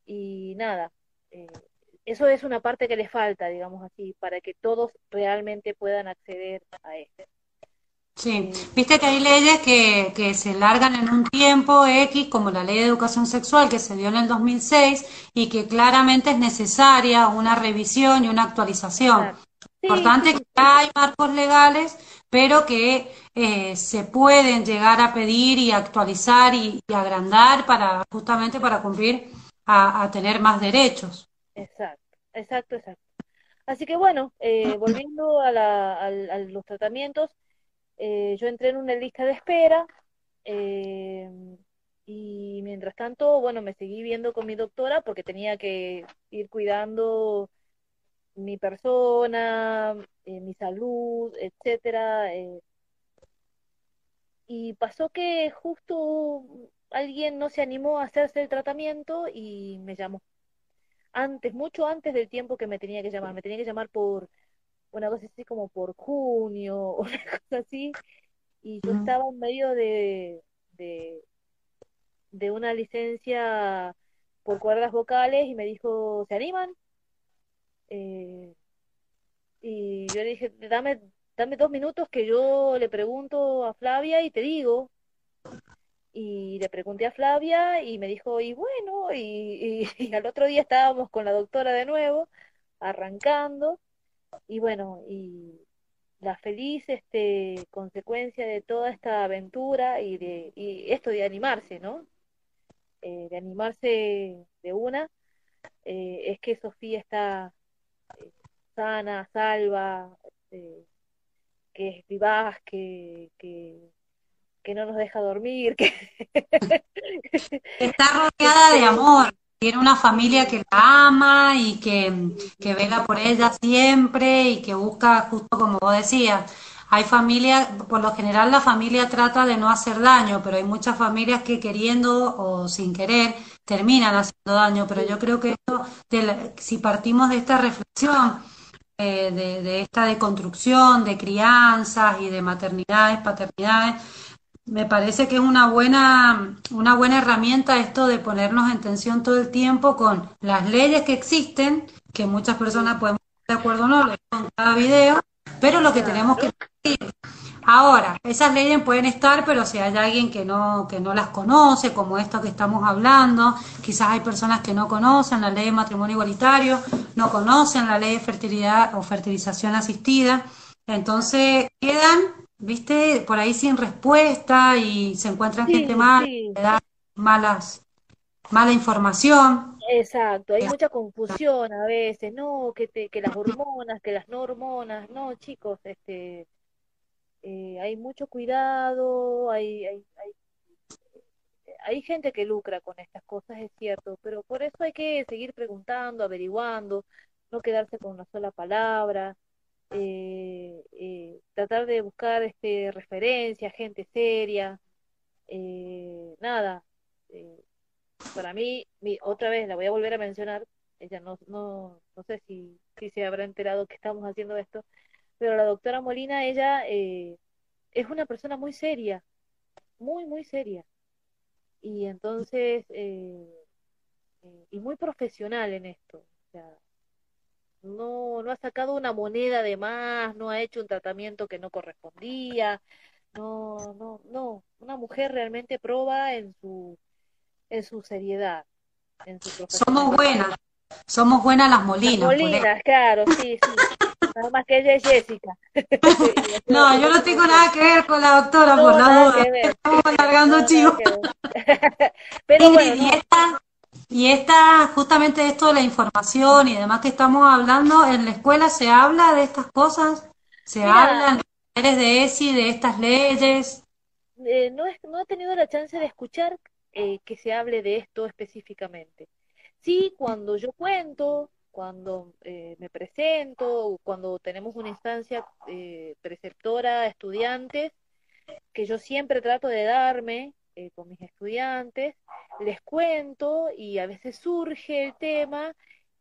Y nada, eh, eso es una parte que le falta, digamos así, para que todos realmente puedan acceder a esto. Sí, viste que hay leyes que, que se largan en un tiempo X, como la ley de educación sexual que se dio en el 2006 y que claramente es necesaria una revisión y una actualización. Importante que hay marcos legales, pero que eh, se pueden llegar a pedir y actualizar y, agrandar para justamente para cumplir a, tener más derechos. Exacto, exacto, exacto. Así que bueno, eh, volviendo a, la, a los tratamientos, eh, yo entré en una lista de espera eh, y mientras tanto, bueno, me seguí viendo con mi doctora porque tenía que ir cuidando mi persona, eh, mi salud, etcétera. y pasó que justo alguien no se animó a hacerse el tratamiento y me llamó. Antes, mucho antes del tiempo que me tenía que llamar. Me tenía que llamar por una cosa así como por junio, una cosa así, y yo estaba en medio de, de, una licencia por cuerdas vocales y me dijo, ¿se animan? Eh, y yo le dije, dame, dame dos minutos que yo le pregunto a Flavia y te digo. Y le pregunté a Flavia y me dijo, y bueno, y, y al otro día estábamos con la doctora de nuevo, arrancando y bueno, y la feliz este, consecuencia de toda esta aventura y de y esto de animarse, ¿no? Eh, de animarse de una, eh, es que Sofía está eh, sana, salva, que es vivaz, que, que, que, no nos deja dormir, que está rodeada de amor tiene una familia que la ama y que, que vela por ella siempre y que busca, justo como vos decías, hay familias, por lo general la familia trata de no hacer daño, pero hay muchas familias que queriendo o sin querer terminan haciendo daño, pero yo creo que esto, si partimos de esta reflexión, eh, de, de esta deconstrucción de crianzas y de maternidades, paternidades, me parece que es una buena, una buena herramienta esto de ponernos en tensión todo el tiempo con las leyes que existen, que muchas personas podemos estar de acuerdo o no, lo en cada video, pero lo que tenemos que Ahora, esas leyes pueden estar, pero si hay alguien que no, que no las conoce, como esto que estamos hablando, quizás hay personas que no conocen la ley de matrimonio igualitario, no conocen la ley de fertilidad o fertilización asistida, entonces quedan viste, por ahí sin respuesta y se encuentran gente mal, da malas, mala información. Exacto, hay mucha confusión a veces, no, que, te, que las hormonas, que las no hormonas, no, chicos, este, eh, hay mucho cuidado, hay, hay, hay, hay gente que lucra con estas cosas, es cierto, pero por eso hay que seguir preguntando, averiguando, no quedarse con una sola palabra, eh, eh, tratar de buscar este referencia, gente seria, eh, nada, eh, para mí, mi, otra vez la voy a volver a mencionar, ella no, no, no sé si, si se habrá enterado que estamos haciendo esto, pero la doctora Molina, ella es una persona muy seria, muy, muy seria, y entonces, y muy profesional en esto, o sea, no, no ha sacado una moneda de más, no ha hecho un tratamiento que no correspondía, no, no, no, una mujer realmente proba en su, en su seriedad, en su Somos buenas, somos buenas las molinas. molinas, claro, sí, sí. Nada más que ella es Jessica. no, yo no tengo nada que ver con la doctora, por la duda. Estamos alargando chivos. Pero bueno, y esta, justamente esto de la información y demás que estamos hablando, ¿en la escuela se habla de estas cosas? ¿Se habla en los de ESI de estas leyes? Eh, no, he, no he tenido la chance de escuchar eh, que se hable de esto específicamente. Sí, cuando yo cuento, cuando eh, me presento, cuando tenemos una instancia preceptora, estudiantes, que yo siempre trato de darme, eh, con mis estudiantes, les cuento y a veces surge el tema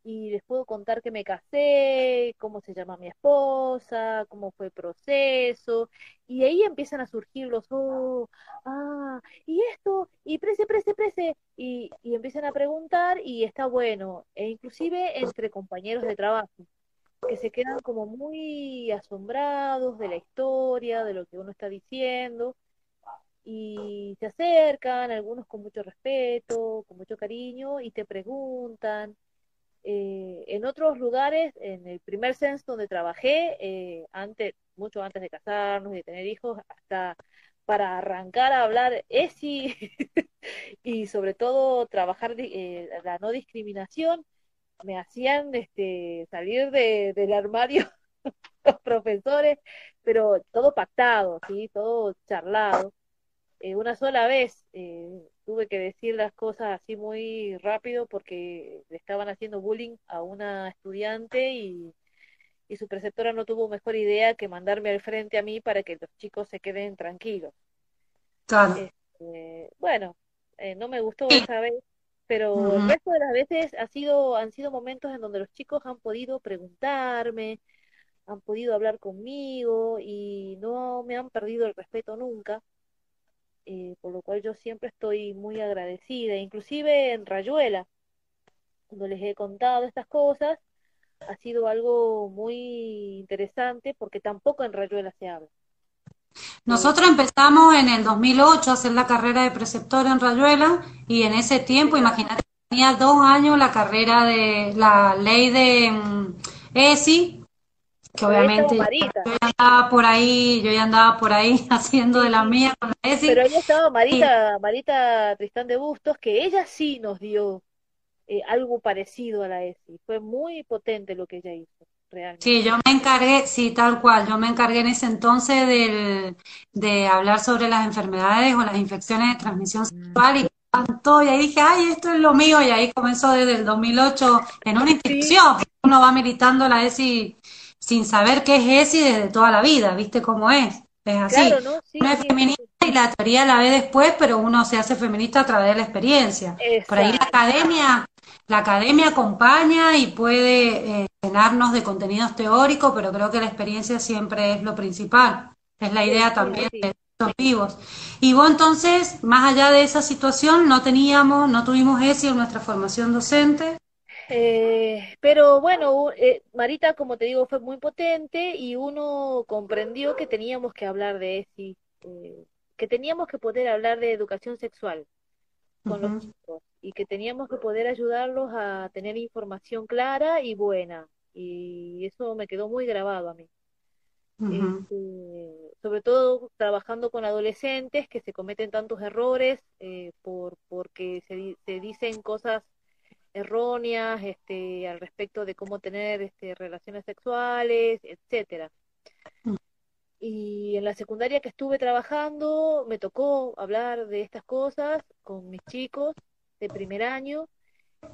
y les puedo contar que me casé, cómo se llama mi esposa, cómo fue el proceso, y ahí empiezan a surgir los, oh, ah, y esto, y prese, prese, prese, y, y empiezan a preguntar y está bueno, e inclusive entre compañeros de trabajo, que se quedan como muy asombrados de la historia, de lo que uno está diciendo, y se acercan, algunos con mucho respeto, con mucho cariño, y te preguntan. Eh, en otros lugares, en el primer censo donde trabajé, eh, antes, mucho antes de casarnos y de tener hijos, hasta para arrancar a hablar ESI y sobre todo trabajar eh, la no discriminación, me hacían este, salir de, del armario los profesores, pero todo pactado, ¿sí? todo charlado. Eh, una sola vez eh, tuve que decir las cosas así muy rápido porque le estaban haciendo bullying a una estudiante y, y su preceptora no tuvo mejor idea que mandarme al frente a mí para que los chicos se queden tranquilos. Este, bueno, eh, no me gustó esa vez, pero el resto de las veces ha sido, han sido momentos en donde los chicos han podido preguntarme, han podido hablar conmigo y no me han perdido el respeto nunca. Eh, por lo cual yo siempre estoy muy agradecida, inclusive en Rayuela, cuando les he contado estas cosas, ha sido algo muy interesante porque tampoco en Rayuela se habla. Nosotros empezamos en el 2008 a hacer la carrera de preceptor en Rayuela y en ese tiempo, imagínate, tenía dos años la carrera de la ley de mm, ESI, que obviamente yo ya andaba por ahí, yo ya andaba por ahí haciendo de la mía con Pero ella estaba Marita, Marita Tristán de Bustos, que ella sí nos dio eh, algo parecido a la ESI. Fue muy potente lo que ella hizo. Realmente. Sí, yo me encargué, sí, tal cual, yo me encargué en ese entonces del, de hablar sobre las enfermedades o las infecciones de transmisión mm. sexual y todo, y ahí dije, ay, esto es lo mío, y ahí comenzó desde el 2008 en una inscripción, uno va militando la ESI sin saber qué es ESI desde toda la vida, ¿viste cómo es? Es así. ¿no? es feminista y la teoría la ve después, pero uno se hace feminista a través de la experiencia. Por ahí la academia, la academia acompaña y puede eh, llenarnos de contenidos teóricos, pero creo que la experiencia siempre es lo principal. Es la idea también de estos vivos. Y vos entonces, más allá de esa situación, no teníamos, no tuvimos ESI en nuestra formación docente. Eh, pero bueno, eh, Marita, como te digo, fue muy potente y uno comprendió que teníamos que hablar de ESI, eh, que teníamos que poder hablar de educación sexual con los chicos y que teníamos que poder ayudarlos a tener información clara y buena. Y eso me quedó muy grabado a mí. Este, sobre todo trabajando con adolescentes que se cometen tantos errores eh, por porque se, se dicen cosas erróneas este, al respecto de cómo tener este, relaciones sexuales, etcétera. Mm. Y en la secundaria que estuve trabajando me tocó hablar de estas cosas con mis chicos de primer año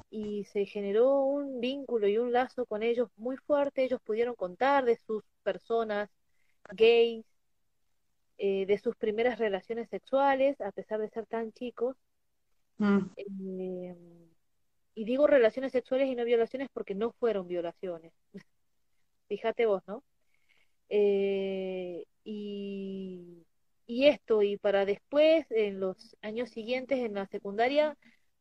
y se generó un vínculo y un lazo con ellos muy fuerte. Ellos pudieron contar de sus personas gays, eh, de sus primeras relaciones sexuales, a pesar de ser tan chicos. Mm. Eh, y digo relaciones sexuales y no violaciones porque no fueron violaciones. Fíjate vos, ¿no? Eh, y, y esto, y para después, en los años siguientes en la secundaria,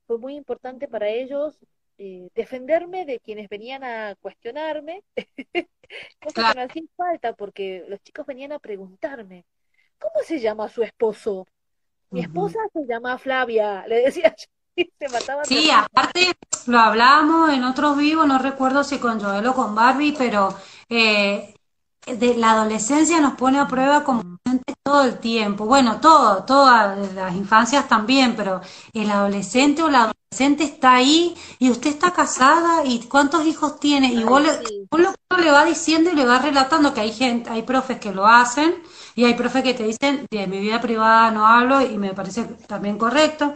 fue muy importante para ellos eh, defenderme de quienes venían a cuestionarme, cosa que no hacía falta, porque los chicos venían a preguntarme, ¿cómo se llama su esposo? Mi esposa se llama Flavia, le decía yo. Sí, aparte lo hablábamos en otros vivos, no recuerdo si con Joel o con Barbie, pero eh, de la adolescencia nos pone a prueba como todo el tiempo. Bueno, todo, todas las infancias también, pero el adolescente o la adolescente está ahí y usted está casada y cuántos hijos tiene y vos, le, lo le va diciendo y le va relatando que hay gente, hay profes que lo hacen y hay profes que te dicen de mi vida privada no hablo y me parece también correcto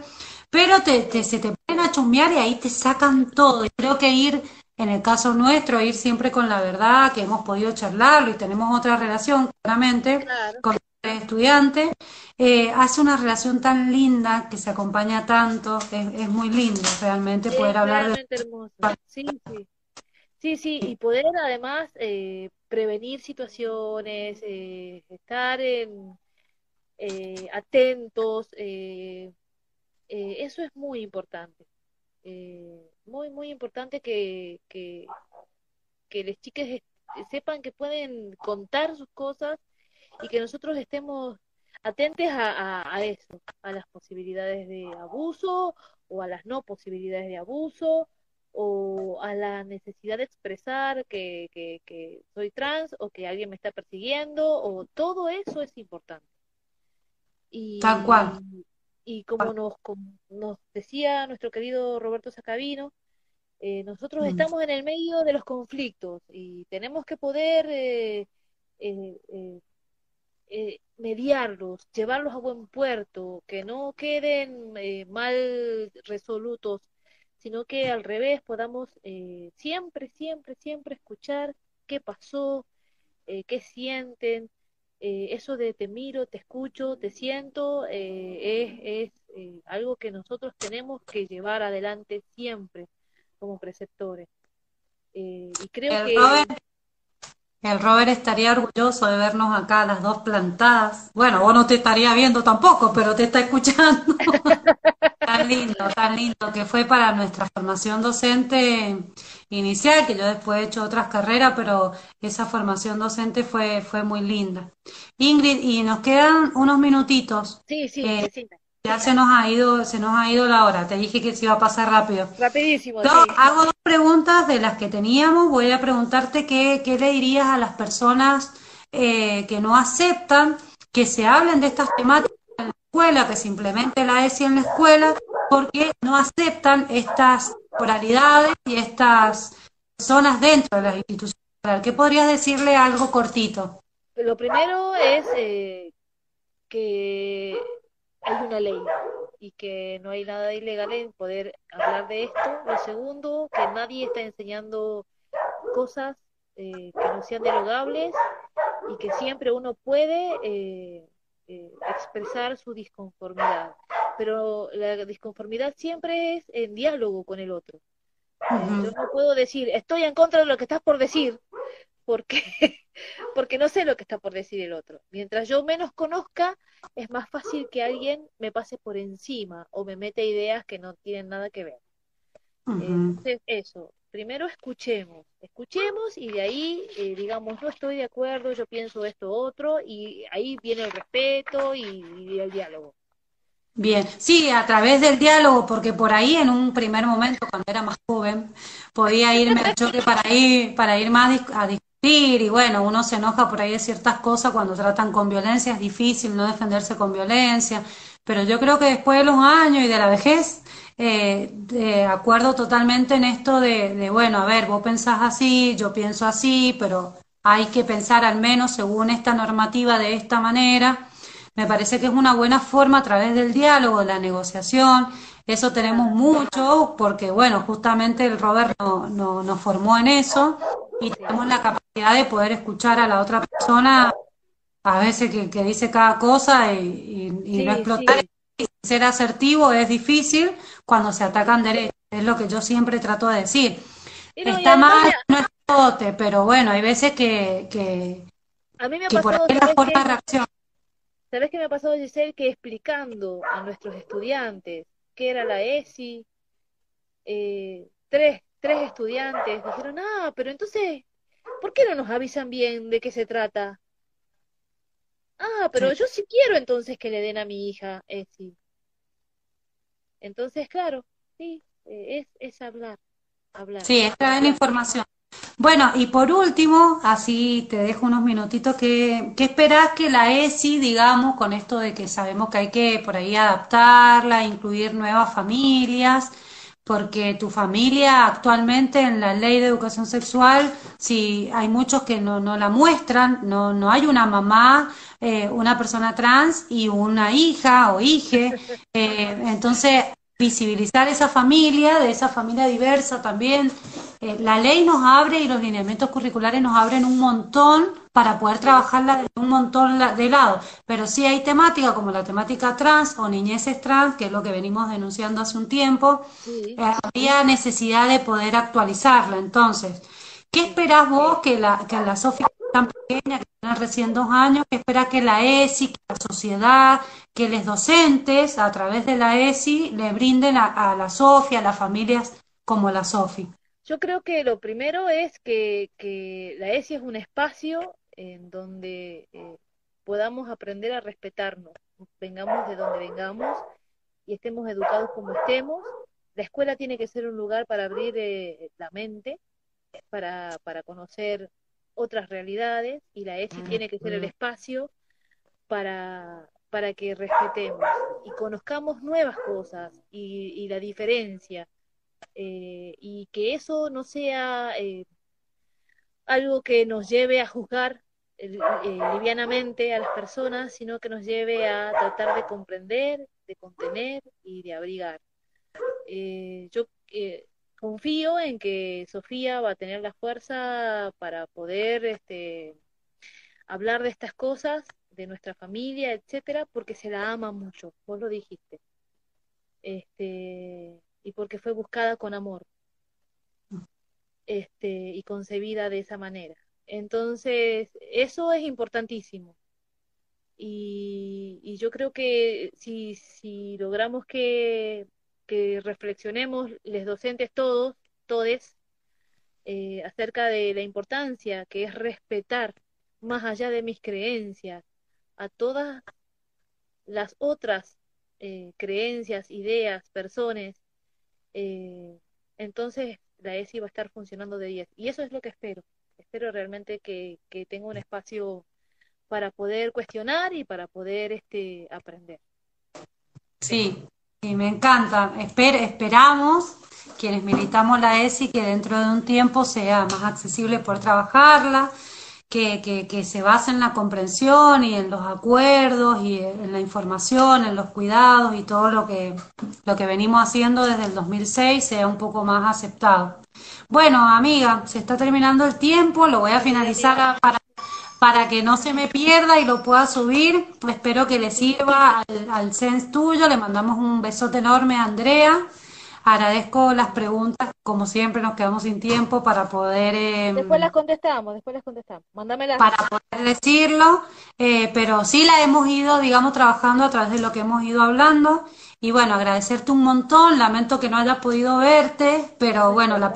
pero te, se te ponen a chumbear y ahí te sacan todo. Y creo que ir, en el caso nuestro, ir siempre con la verdad, que hemos podido charlarlo y tenemos otra relación, claramente, con el estudiante, eh, hace una relación tan linda que se acompaña tanto, es, muy lindo realmente poder hablar de... Sí, sí. Sí, sí, y poder además eh, prevenir situaciones, eh, estar en, atentos, eh, eso es muy importante. Eh, muy, muy importante que, que, que las chicas sepan que pueden contar sus cosas y que nosotros estemos atentos a, eso, a las posibilidades de abuso o a las no posibilidades de abuso o a la necesidad de expresar que, soy trans o que alguien me está persiguiendo o todo eso es importante. Y, Tal cual. Y como nos, como nos decía nuestro querido Roberto Sacavino, eh, nosotros mm. estamos en el medio de los conflictos y tenemos que poder eh, eh, mediarlos, llevarlos a buen puerto, que no queden mal resolutos, sino que al revés podamos siempre, siempre, siempre escuchar qué pasó, qué sienten. Eso de te miro, te escucho, te siento, es, es algo que nosotros tenemos que llevar adelante siempre como preceptores. Eh, y creo el que... Robert, el Robert estaría orgulloso de vernos acá las dos plantadas. Bueno, vos no te estaría viendo tampoco, pero te está escuchando. tan lindo, tan lindo, que fue para nuestra formación docente inicial, que yo después he hecho otras carreras, pero esa formación docente fue, fue muy linda. Ingrid, y nos quedan unos minutitos. Sí, sí, eh, sí. Ya se nos ha ido, se nos ha ido la hora. Te dije que se iba a pasar rápido. Rapidísimo. Hago dos preguntas de las que teníamos. Voy a preguntarte qué, qué le dirías a las personas eh, que no aceptan que se hablen de estas temáticas en la escuela, que se implemente la ESI en la escuela, porque no aceptan estas y estas zonas dentro de las instituciones. ¿Qué podrías decirle algo cortito? Lo primero es eh, que hay una ley y que no hay nada ilegal en poder hablar de esto. Lo segundo, que nadie está enseñando cosas eh, que no sean derogables y que siempre uno puede eh, eh, expresar su disconformidad. Pero la disconformidad siempre es en diálogo con el otro. Yo no puedo decir, estoy en contra de lo que estás por decir, porque, porque no sé lo que está por decir el otro. Mientras yo menos conozca, es más fácil que alguien me pase por encima o me mete ideas que no tienen nada que ver. Entonces, eso, primero escuchemos, escuchemos y de ahí, eh, digamos, no estoy de acuerdo, yo pienso esto otro, y ahí viene el respeto y, el diálogo. Bien, sí, a través del diálogo, porque por ahí en un primer momento, cuando era más joven, podía irme al choque para ir, para ir más a, y bueno, uno se enoja por ahí de ciertas cosas cuando tratan con violencia, es difícil no defenderse con violencia, pero yo creo que después de los años y de la vejez, eh, de acuerdo totalmente en esto de, de, bueno, a ver, vos pensás así, yo pienso así, pero hay que pensar al menos según esta normativa de esta manera. Me parece que es una buena forma a través del diálogo, la negociación. Eso tenemos mucho porque, bueno, justamente el Robert no, no, nos formó en eso y tenemos la capacidad de poder escuchar a la otra persona a veces que, dice cada cosa y, no explotar. Ser asertivo es difícil cuando se atacan derechos, es lo que yo siempre trato de decir. Está mal, no explote, pero bueno, hay veces que, que, a mí me ha pasado, por la forma de reacción. ¿Sabes qué me ha pasado, Giselle? Que explicando a nuestros estudiantes qué era la ESI, eh, tres tres estudiantes dijeron, ah, pero entonces, ¿por qué no nos avisan bien de qué se trata? Ah, pero yo sí quiero entonces que le den a mi hija ESI. Entonces, claro, sí, eh, es, es hablar, hablar. Sí, es traer información. Bueno, y por último, así te dejo unos minutitos, ¿qué, ¿qué esperás que la ESI, digamos, con esto de que sabemos que hay que por ahí adaptarla, incluir nuevas familias? Porque tu familia actualmente en la ley de educación sexual, si hay muchos que no, no la muestran, no, no hay una mamá, eh, una persona trans y una hija o hije, eh, entonces visibilizar esa familia, de esa familia diversa también. Eh, la ley nos abre y los lineamientos curriculares nos abren un montón para poder trabajarla de un montón de lados. Pero sí hay temática como la temática trans o niñeces trans, que es lo que venimos denunciando hace un tiempo, eh, había necesidad de poder actualizarla. Entonces, ¿qué esperás vos que la, que la Sofía tan pequeñas, que tienen recién dos años, que espera que la ESI, que la sociedad, que los docentes, a través de la ESI, le brinden a, la SOFI, a las familias como la SOFI? Yo creo que lo primero es que, que la ESI es un espacio en donde eh, podamos aprender a respetarnos, vengamos de donde vengamos y estemos educados como estemos. La escuela tiene que ser un lugar para abrir eh, la mente, para, para conocer otras realidades y la ESI tiene que ser el espacio para, para que respetemos y conozcamos nuevas cosas y, la diferencia eh, y que eso no sea eh, algo que nos lleve a juzgar eh, livianamente a las personas, sino que nos lleve a tratar de comprender, de contener y de abrigar. yo confío en que Sofía va a tener la fuerza para poder este, hablar de estas cosas, de nuestra familia, etcétera, porque se la ama mucho, vos lo dijiste. Este, y porque fue buscada con amor. Este, y concebida de esa manera. Entonces, eso es importantísimo. Y, y yo creo que si, si logramos que que reflexionemos, les docentes todos, todes, eh, acerca de la importancia que es respetar, más allá de mis creencias, a todas las otras eh, creencias, ideas, personas, eh, entonces la ESI va a estar funcionando de 10. Y eso es lo que espero. Espero realmente que, que tenga un espacio para poder cuestionar y para poder este, aprender. Sí, Sí, me encanta. esperamos, quienes militamos la ESI, que dentro de un tiempo sea más accesible por trabajarla, que, que, se base en la comprensión y en los acuerdos y en la información, en los cuidados y todo lo que, lo que venimos haciendo desde el 2006 sea un poco más aceptado. Bueno, amiga, se está terminando el tiempo, lo voy a finalizar para para que no se me pierda y lo pueda subir. Espero que le sirva al, al Sense tuyo. Le mandamos un besote enorme a Andrea. Agradezco las preguntas, como siempre nos quedamos sin tiempo para poder... Em, después las contestamos, después las contestamos. Mándame Para poder decirlo, eh, pero sí la hemos ido, digamos, trabajando a través de lo que hemos ido hablando. Y bueno, agradecerte un montón, lamento que no haya podido verte, pero bueno, la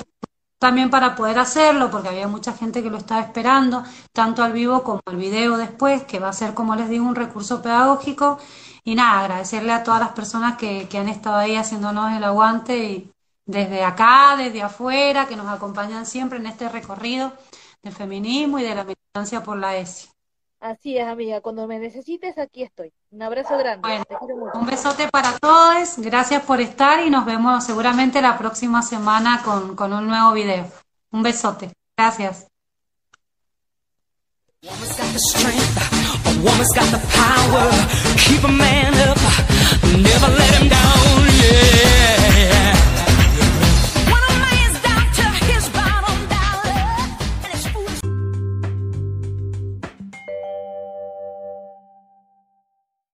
también para poder hacerlo, porque había mucha gente que lo estaba esperando, tanto al vivo como al video después, que va a ser, como les digo, un recurso pedagógico. Y nada, agradecerle a todas las personas que, que han estado ahí haciéndonos el aguante y desde acá, desde afuera, que nos acompañan siempre en este recorrido del feminismo y de la militancia por la ESI. Así es, amiga. Cuando me necesites, aquí estoy. Un abrazo grande. Un besote para todos. Gracias por estar y nos vemos seguramente la próxima semana con, con un nuevo video. Un besote. Gracias. Keep a man up, never let him down, yeah.